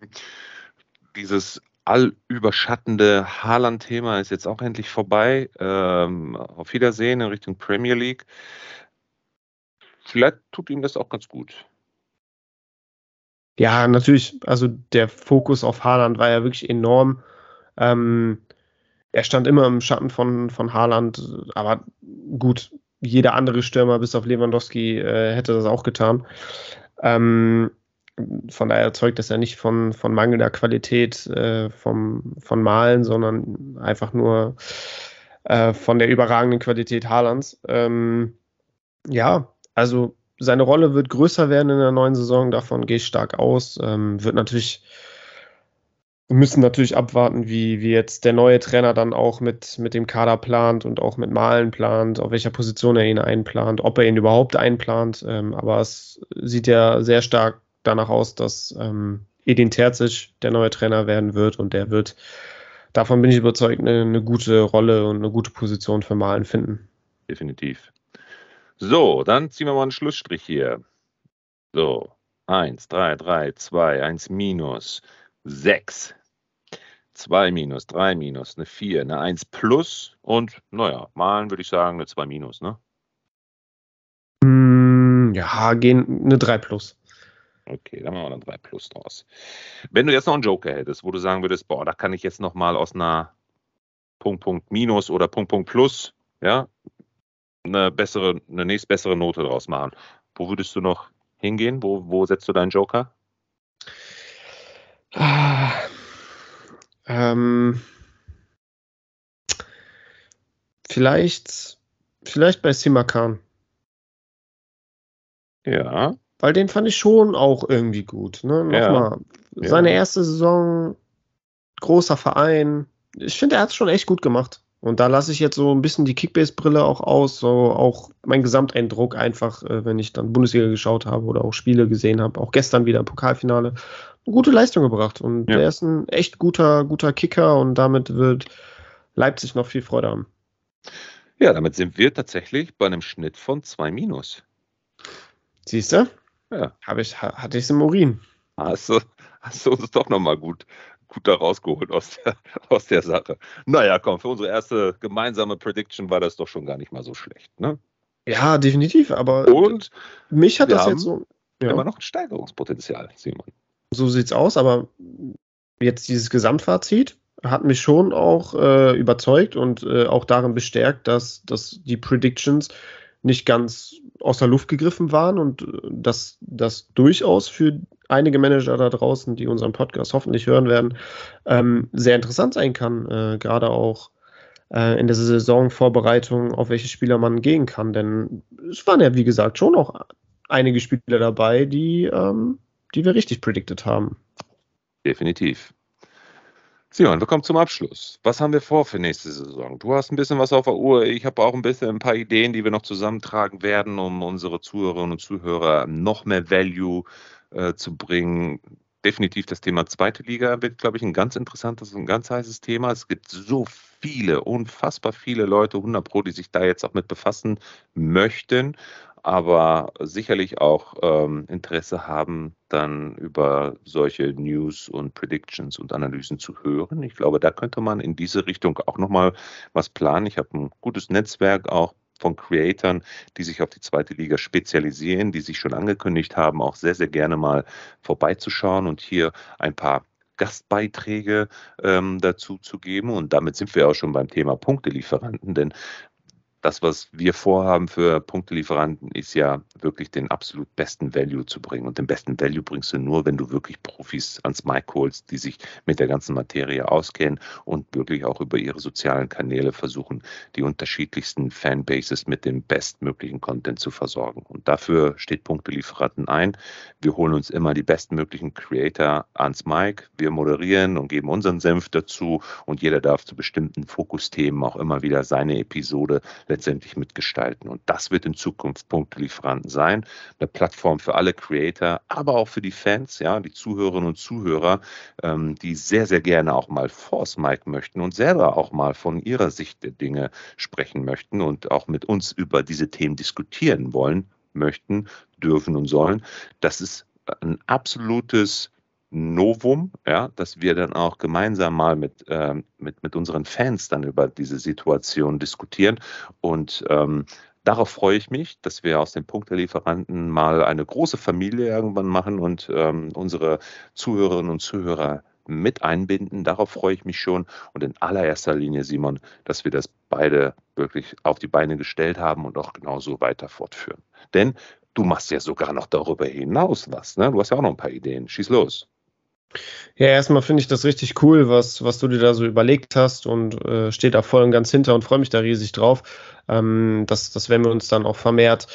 dieses allüberschattende Haaland-Thema ist jetzt auch endlich vorbei. Ähm, auf Wiedersehen in Richtung Premier League. Vielleicht tut ihm das auch ganz gut. Ja, natürlich, also der Fokus auf Haaland war ja wirklich enorm. Ähm, er stand immer im Schatten von, von Haaland, aber gut, jeder andere Stürmer bis auf Lewandowski äh, hätte das auch getan. Ähm, von daher zeugt das ja nicht von, von mangelnder Qualität äh, vom, von Malen, sondern einfach nur äh, von der überragenden Qualität Haalands. Ähm, ja, also seine Rolle wird größer werden in der neuen Saison, davon gehe ich stark aus. Ähm, wird natürlich, müssen natürlich abwarten, wie, wie jetzt der neue Trainer dann auch mit, mit dem Kader plant und auch mit Malen plant, auf welcher Position er ihn einplant, ob er ihn überhaupt einplant. Ähm, aber es sieht ja sehr stark danach aus, dass ähm, Edin Terzic der neue Trainer werden wird und der wird, davon bin ich überzeugt, eine, eine gute Rolle und eine gute Position für Malen finden. Definitiv. So, dann ziehen wir mal einen Schlussstrich hier. So, 1, 3, 3, 2, 1 minus, 6, 2 minus, 3 minus, eine 4, eine 1 plus und, naja, malen würde ich sagen, eine 2 minus, ne? Mm, ja, gehen eine 3 plus. Okay, dann machen wir dann 3 plus draus. Wenn du jetzt noch einen Joker hättest, wo du sagen würdest, boah, da kann ich jetzt nochmal aus einer Punkt, Punkt, Minus oder Punkt, Punkt, Plus, ja, eine bessere, eine nächstbessere Note draus machen. Wo würdest du noch hingehen? Wo, wo setzt du deinen Joker? Ah, ähm, vielleicht, vielleicht bei Simakan. Ja. Weil den fand ich schon auch irgendwie gut. Ne? Nochmal, ja. seine erste Saison, großer Verein. Ich finde, er hat es schon echt gut gemacht. Und da lasse ich jetzt so ein bisschen die Kickbase-Brille auch aus, so auch mein Gesamteindruck einfach, äh, wenn ich dann Bundesliga geschaut habe oder auch Spiele gesehen habe, auch gestern wieder im Pokalfinale, eine gute Leistung gebracht. Und ja. der ist ein echt guter, guter Kicker und damit wird Leipzig noch viel Freude haben. Ja, damit sind wir tatsächlich bei einem Schnitt von 2 Minus. Siehst du? Ja. Ich, hatte ich es im Urin. Hast du, hast du uns doch nochmal gut, gut da rausgeholt aus der, aus der Sache. Naja, komm, für unsere erste gemeinsame Prediction war das doch schon gar nicht mal so schlecht, ne? Ja, definitiv, aber Und mich hat das jetzt so. Ja. Immer noch ein Steigerungspotenzial, Simon. So sieht's aus, aber jetzt dieses Gesamtfazit hat mich schon auch äh, überzeugt und äh, auch darin bestärkt, dass, dass die Predictions nicht ganz aus der Luft gegriffen waren und äh, dass das durchaus für einige Manager da draußen, die unseren Podcast hoffentlich hören werden, ähm, sehr interessant sein kann, äh, gerade auch äh, in der Saisonvorbereitung, auf welche Spieler man gehen kann. Denn es waren ja, wie gesagt, schon auch einige Spieler dabei, die, ähm, die wir richtig predicted haben. Definitiv. Simon, wir kommen zum Abschluss. Was haben wir vor für nächste Saison? Du hast ein bisschen was auf der Uhr. Ich habe auch ein bisschen ein paar Ideen, die wir noch zusammentragen werden, um unsere Zuhörerinnen und Zuhörer noch mehr Value äh, zu bringen. Definitiv das Thema zweite Liga wird, glaube ich, ein ganz interessantes und ganz heißes Thema. Es gibt so viele, unfassbar viele Leute, 100 Pro, die sich da jetzt auch mit befassen möchten aber sicherlich auch ähm, Interesse haben, dann über solche News und Predictions und Analysen zu hören. Ich glaube, da könnte man in diese Richtung auch nochmal was planen. Ich habe ein gutes Netzwerk auch von Creatoren, die sich auf die zweite Liga spezialisieren, die sich schon angekündigt haben, auch sehr, sehr gerne mal vorbeizuschauen und hier ein paar Gastbeiträge ähm, dazu zu geben. Und damit sind wir auch schon beim Thema Punktelieferanten, denn das, was wir vorhaben für Punktelieferanten, ist ja wirklich den absolut besten Value zu bringen. Und den besten Value bringst du nur, wenn du wirklich Profis ans Mic holst, die sich mit der ganzen Materie auskennen und wirklich auch über ihre sozialen Kanäle versuchen, die unterschiedlichsten Fanbases mit dem bestmöglichen Content zu versorgen. Und dafür steht Punktelieferanten ein. Wir holen uns immer die bestmöglichen Creator ans Mic. Wir moderieren und geben unseren Senf dazu und jeder darf zu bestimmten Fokusthemen auch immer wieder seine Episode letztendlich mitgestalten. Und das wird in Zukunft Punktelieferanten sein. Eine Plattform für alle Creator, aber auch für die Fans, ja, die Zuhörerinnen und Zuhörer, ähm, die sehr, sehr gerne auch mal vors Mic möchten und selber auch mal von ihrer Sicht der Dinge sprechen möchten und auch mit uns über diese Themen diskutieren wollen, möchten, dürfen und sollen. Das ist ein absolutes Novum, ja, dass wir dann auch gemeinsam mal mit, ähm, mit, mit unseren Fans dann über diese Situation diskutieren. Und ähm, darauf freue ich mich, dass wir aus den Punktelieferanten mal eine große Familie irgendwann machen und ähm, unsere Zuhörerinnen und Zuhörer mit einbinden. Darauf freue ich mich schon. Und in allererster Linie, Simon, dass wir das beide wirklich auf die Beine gestellt haben und auch genauso weiter fortführen. Denn du machst ja sogar noch darüber hinaus was. Ne? Du hast ja auch noch ein paar Ideen. Schieß los. Ja, erstmal finde ich das richtig cool, was, was du dir da so überlegt hast und äh, steht da voll und ganz hinter und freue mich da riesig drauf. Ähm, dass, dass wenn wir uns dann auch vermehrt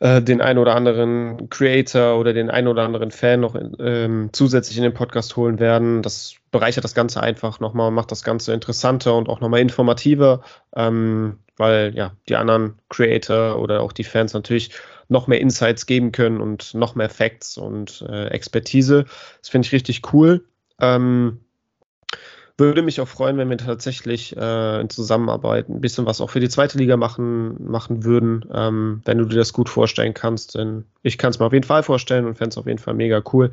äh, den ein oder anderen Creator oder den ein oder anderen Fan noch ähm, zusätzlich in den Podcast holen werden, das bereichert das Ganze einfach nochmal, macht das Ganze interessanter und auch nochmal informativer, ähm, weil ja die anderen Creator oder auch die Fans natürlich noch mehr Insights geben können und noch mehr Facts und äh, Expertise. Das finde ich richtig cool. Ähm, würde mich auch freuen, wenn wir tatsächlich äh, in Zusammenarbeit ein bisschen was auch für die zweite Liga machen, machen würden, ähm, wenn du dir das gut vorstellen kannst. Denn ich kann es mir auf jeden Fall vorstellen und fände es auf jeden Fall mega cool,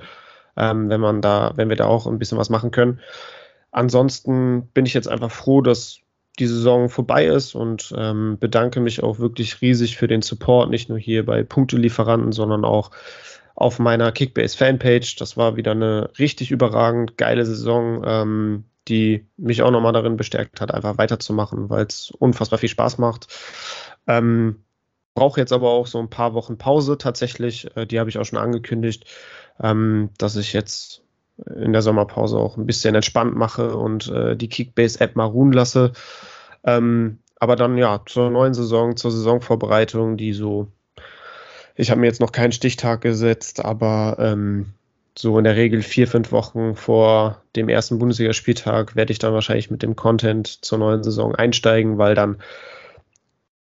ähm, wenn man da, wenn wir da auch ein bisschen was machen können. Ansonsten bin ich jetzt einfach froh, dass die Saison vorbei ist und ähm, bedanke mich auch wirklich riesig für den Support, nicht nur hier bei Punktelieferanten, sondern auch auf meiner Kickbase Fanpage. Das war wieder eine richtig überragend geile Saison, ähm, die mich auch nochmal darin bestärkt hat, einfach weiterzumachen, weil es unfassbar viel Spaß macht. Ähm, Brauche jetzt aber auch so ein paar Wochen Pause tatsächlich. Äh, die habe ich auch schon angekündigt, ähm, dass ich jetzt in der Sommerpause auch ein bisschen entspannt mache und äh, die Kickbase-App mal ruhen lasse. Ähm, aber dann ja, zur neuen Saison, zur Saisonvorbereitung, die so, ich habe mir jetzt noch keinen Stichtag gesetzt, aber ähm, so in der Regel vier, fünf Wochen vor dem ersten Bundesligaspieltag werde ich dann wahrscheinlich mit dem Content zur neuen Saison einsteigen, weil dann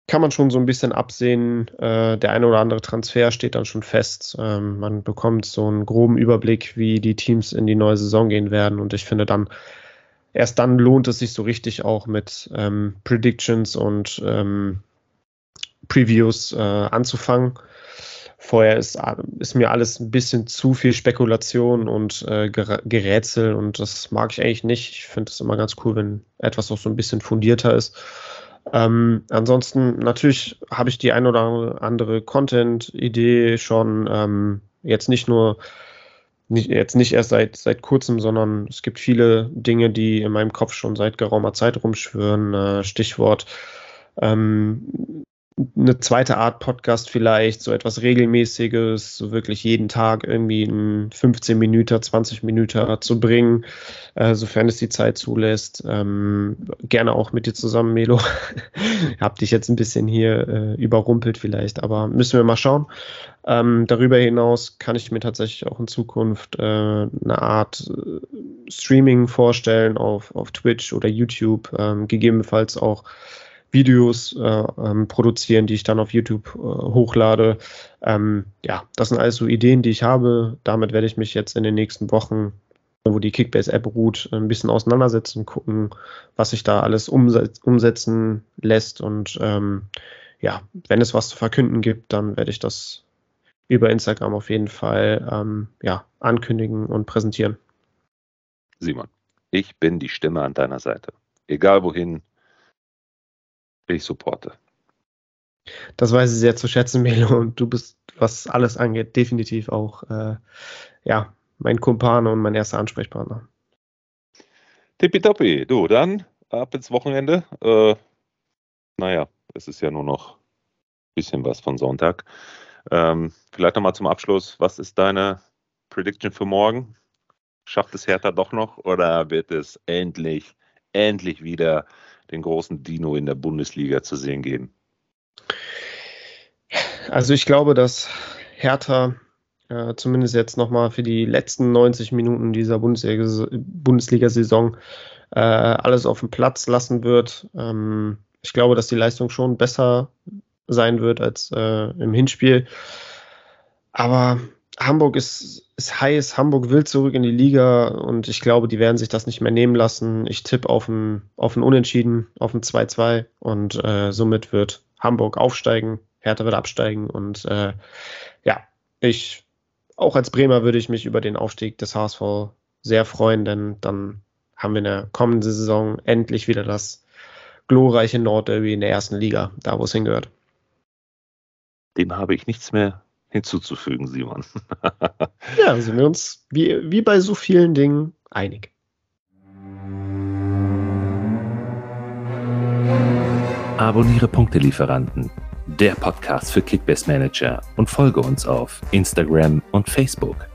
kann man schon so ein bisschen absehen. Äh, der eine oder andere Transfer steht dann schon fest. Ähm, man bekommt so einen groben Überblick, wie die Teams in die neue Saison gehen werden. Und ich finde dann, erst dann lohnt es sich so richtig auch mit ähm, Predictions und ähm, Previews äh, anzufangen. Vorher ist, ist mir alles ein bisschen zu viel Spekulation und äh, Gerätsel und das mag ich eigentlich nicht. Ich finde es immer ganz cool, wenn etwas auch so ein bisschen fundierter ist. Ähm, ansonsten, natürlich habe ich die ein oder andere Content-Idee schon ähm, jetzt nicht nur, nicht, jetzt nicht erst seit, seit kurzem, sondern es gibt viele Dinge, die in meinem Kopf schon seit geraumer Zeit rumschwören. Äh, Stichwort ähm, eine zweite Art Podcast vielleicht, so etwas Regelmäßiges, so wirklich jeden Tag irgendwie ein 15 Minuten, 20 Minuten zu bringen, äh, sofern es die Zeit zulässt. Ähm, gerne auch mit dir zusammen, Melo. Hab dich jetzt ein bisschen hier äh, überrumpelt vielleicht, aber müssen wir mal schauen. Ähm, darüber hinaus kann ich mir tatsächlich auch in Zukunft äh, eine Art äh, Streaming vorstellen auf, auf Twitch oder YouTube, ähm, gegebenenfalls auch Videos äh, ähm, produzieren, die ich dann auf YouTube äh, hochlade. Ähm, ja, das sind alles so Ideen, die ich habe. Damit werde ich mich jetzt in den nächsten Wochen, wo die Kickbase-App ruht, ein bisschen auseinandersetzen, gucken, was sich da alles umset umsetzen lässt. Und ähm, ja, wenn es was zu verkünden gibt, dann werde ich das über Instagram auf jeden Fall ähm, ja, ankündigen und präsentieren. Simon, ich bin die Stimme an deiner Seite. Egal wohin, ich supporte. Das weiß ich sehr zu schätzen, Melo. Und du bist, was alles angeht, definitiv auch äh, ja, mein Kumpane und mein erster Ansprechpartner. Tippitoppi, du, dann ab ins Wochenende. Äh, naja, Es ist ja nur noch ein bisschen was von Sonntag. Ähm, vielleicht nochmal zum Abschluss. Was ist deine Prediction für morgen? Schafft es Hertha doch noch oder wird es endlich, endlich wieder den großen Dino in der Bundesliga zu sehen geben? Also ich glaube, dass Hertha äh, zumindest jetzt nochmal für die letzten 90 Minuten dieser Bundesliga-Saison äh, alles auf dem Platz lassen wird. Ähm, ich glaube, dass die Leistung schon besser sein wird als äh, im Hinspiel. Aber Hamburg ist, ist heiß, Hamburg will zurück in die Liga und ich glaube, die werden sich das nicht mehr nehmen lassen. Ich tippe auf ein, auf ein Unentschieden, auf ein 2-2 und äh, somit wird Hamburg aufsteigen, Hertha wird absteigen und äh, ja, ich, auch als Bremer würde ich mich über den Aufstieg des HSV sehr freuen, denn dann haben wir in der kommenden Saison endlich wieder das glorreiche Nordderby in der ersten Liga, da wo es hingehört. Dem habe ich nichts mehr hinzuzufügen, Simon. ja, sind wir uns wie, wie bei so vielen Dingen einig. Abonniere Punktelieferanten, der Podcast für Kickbase Manager und folge uns auf Instagram und Facebook.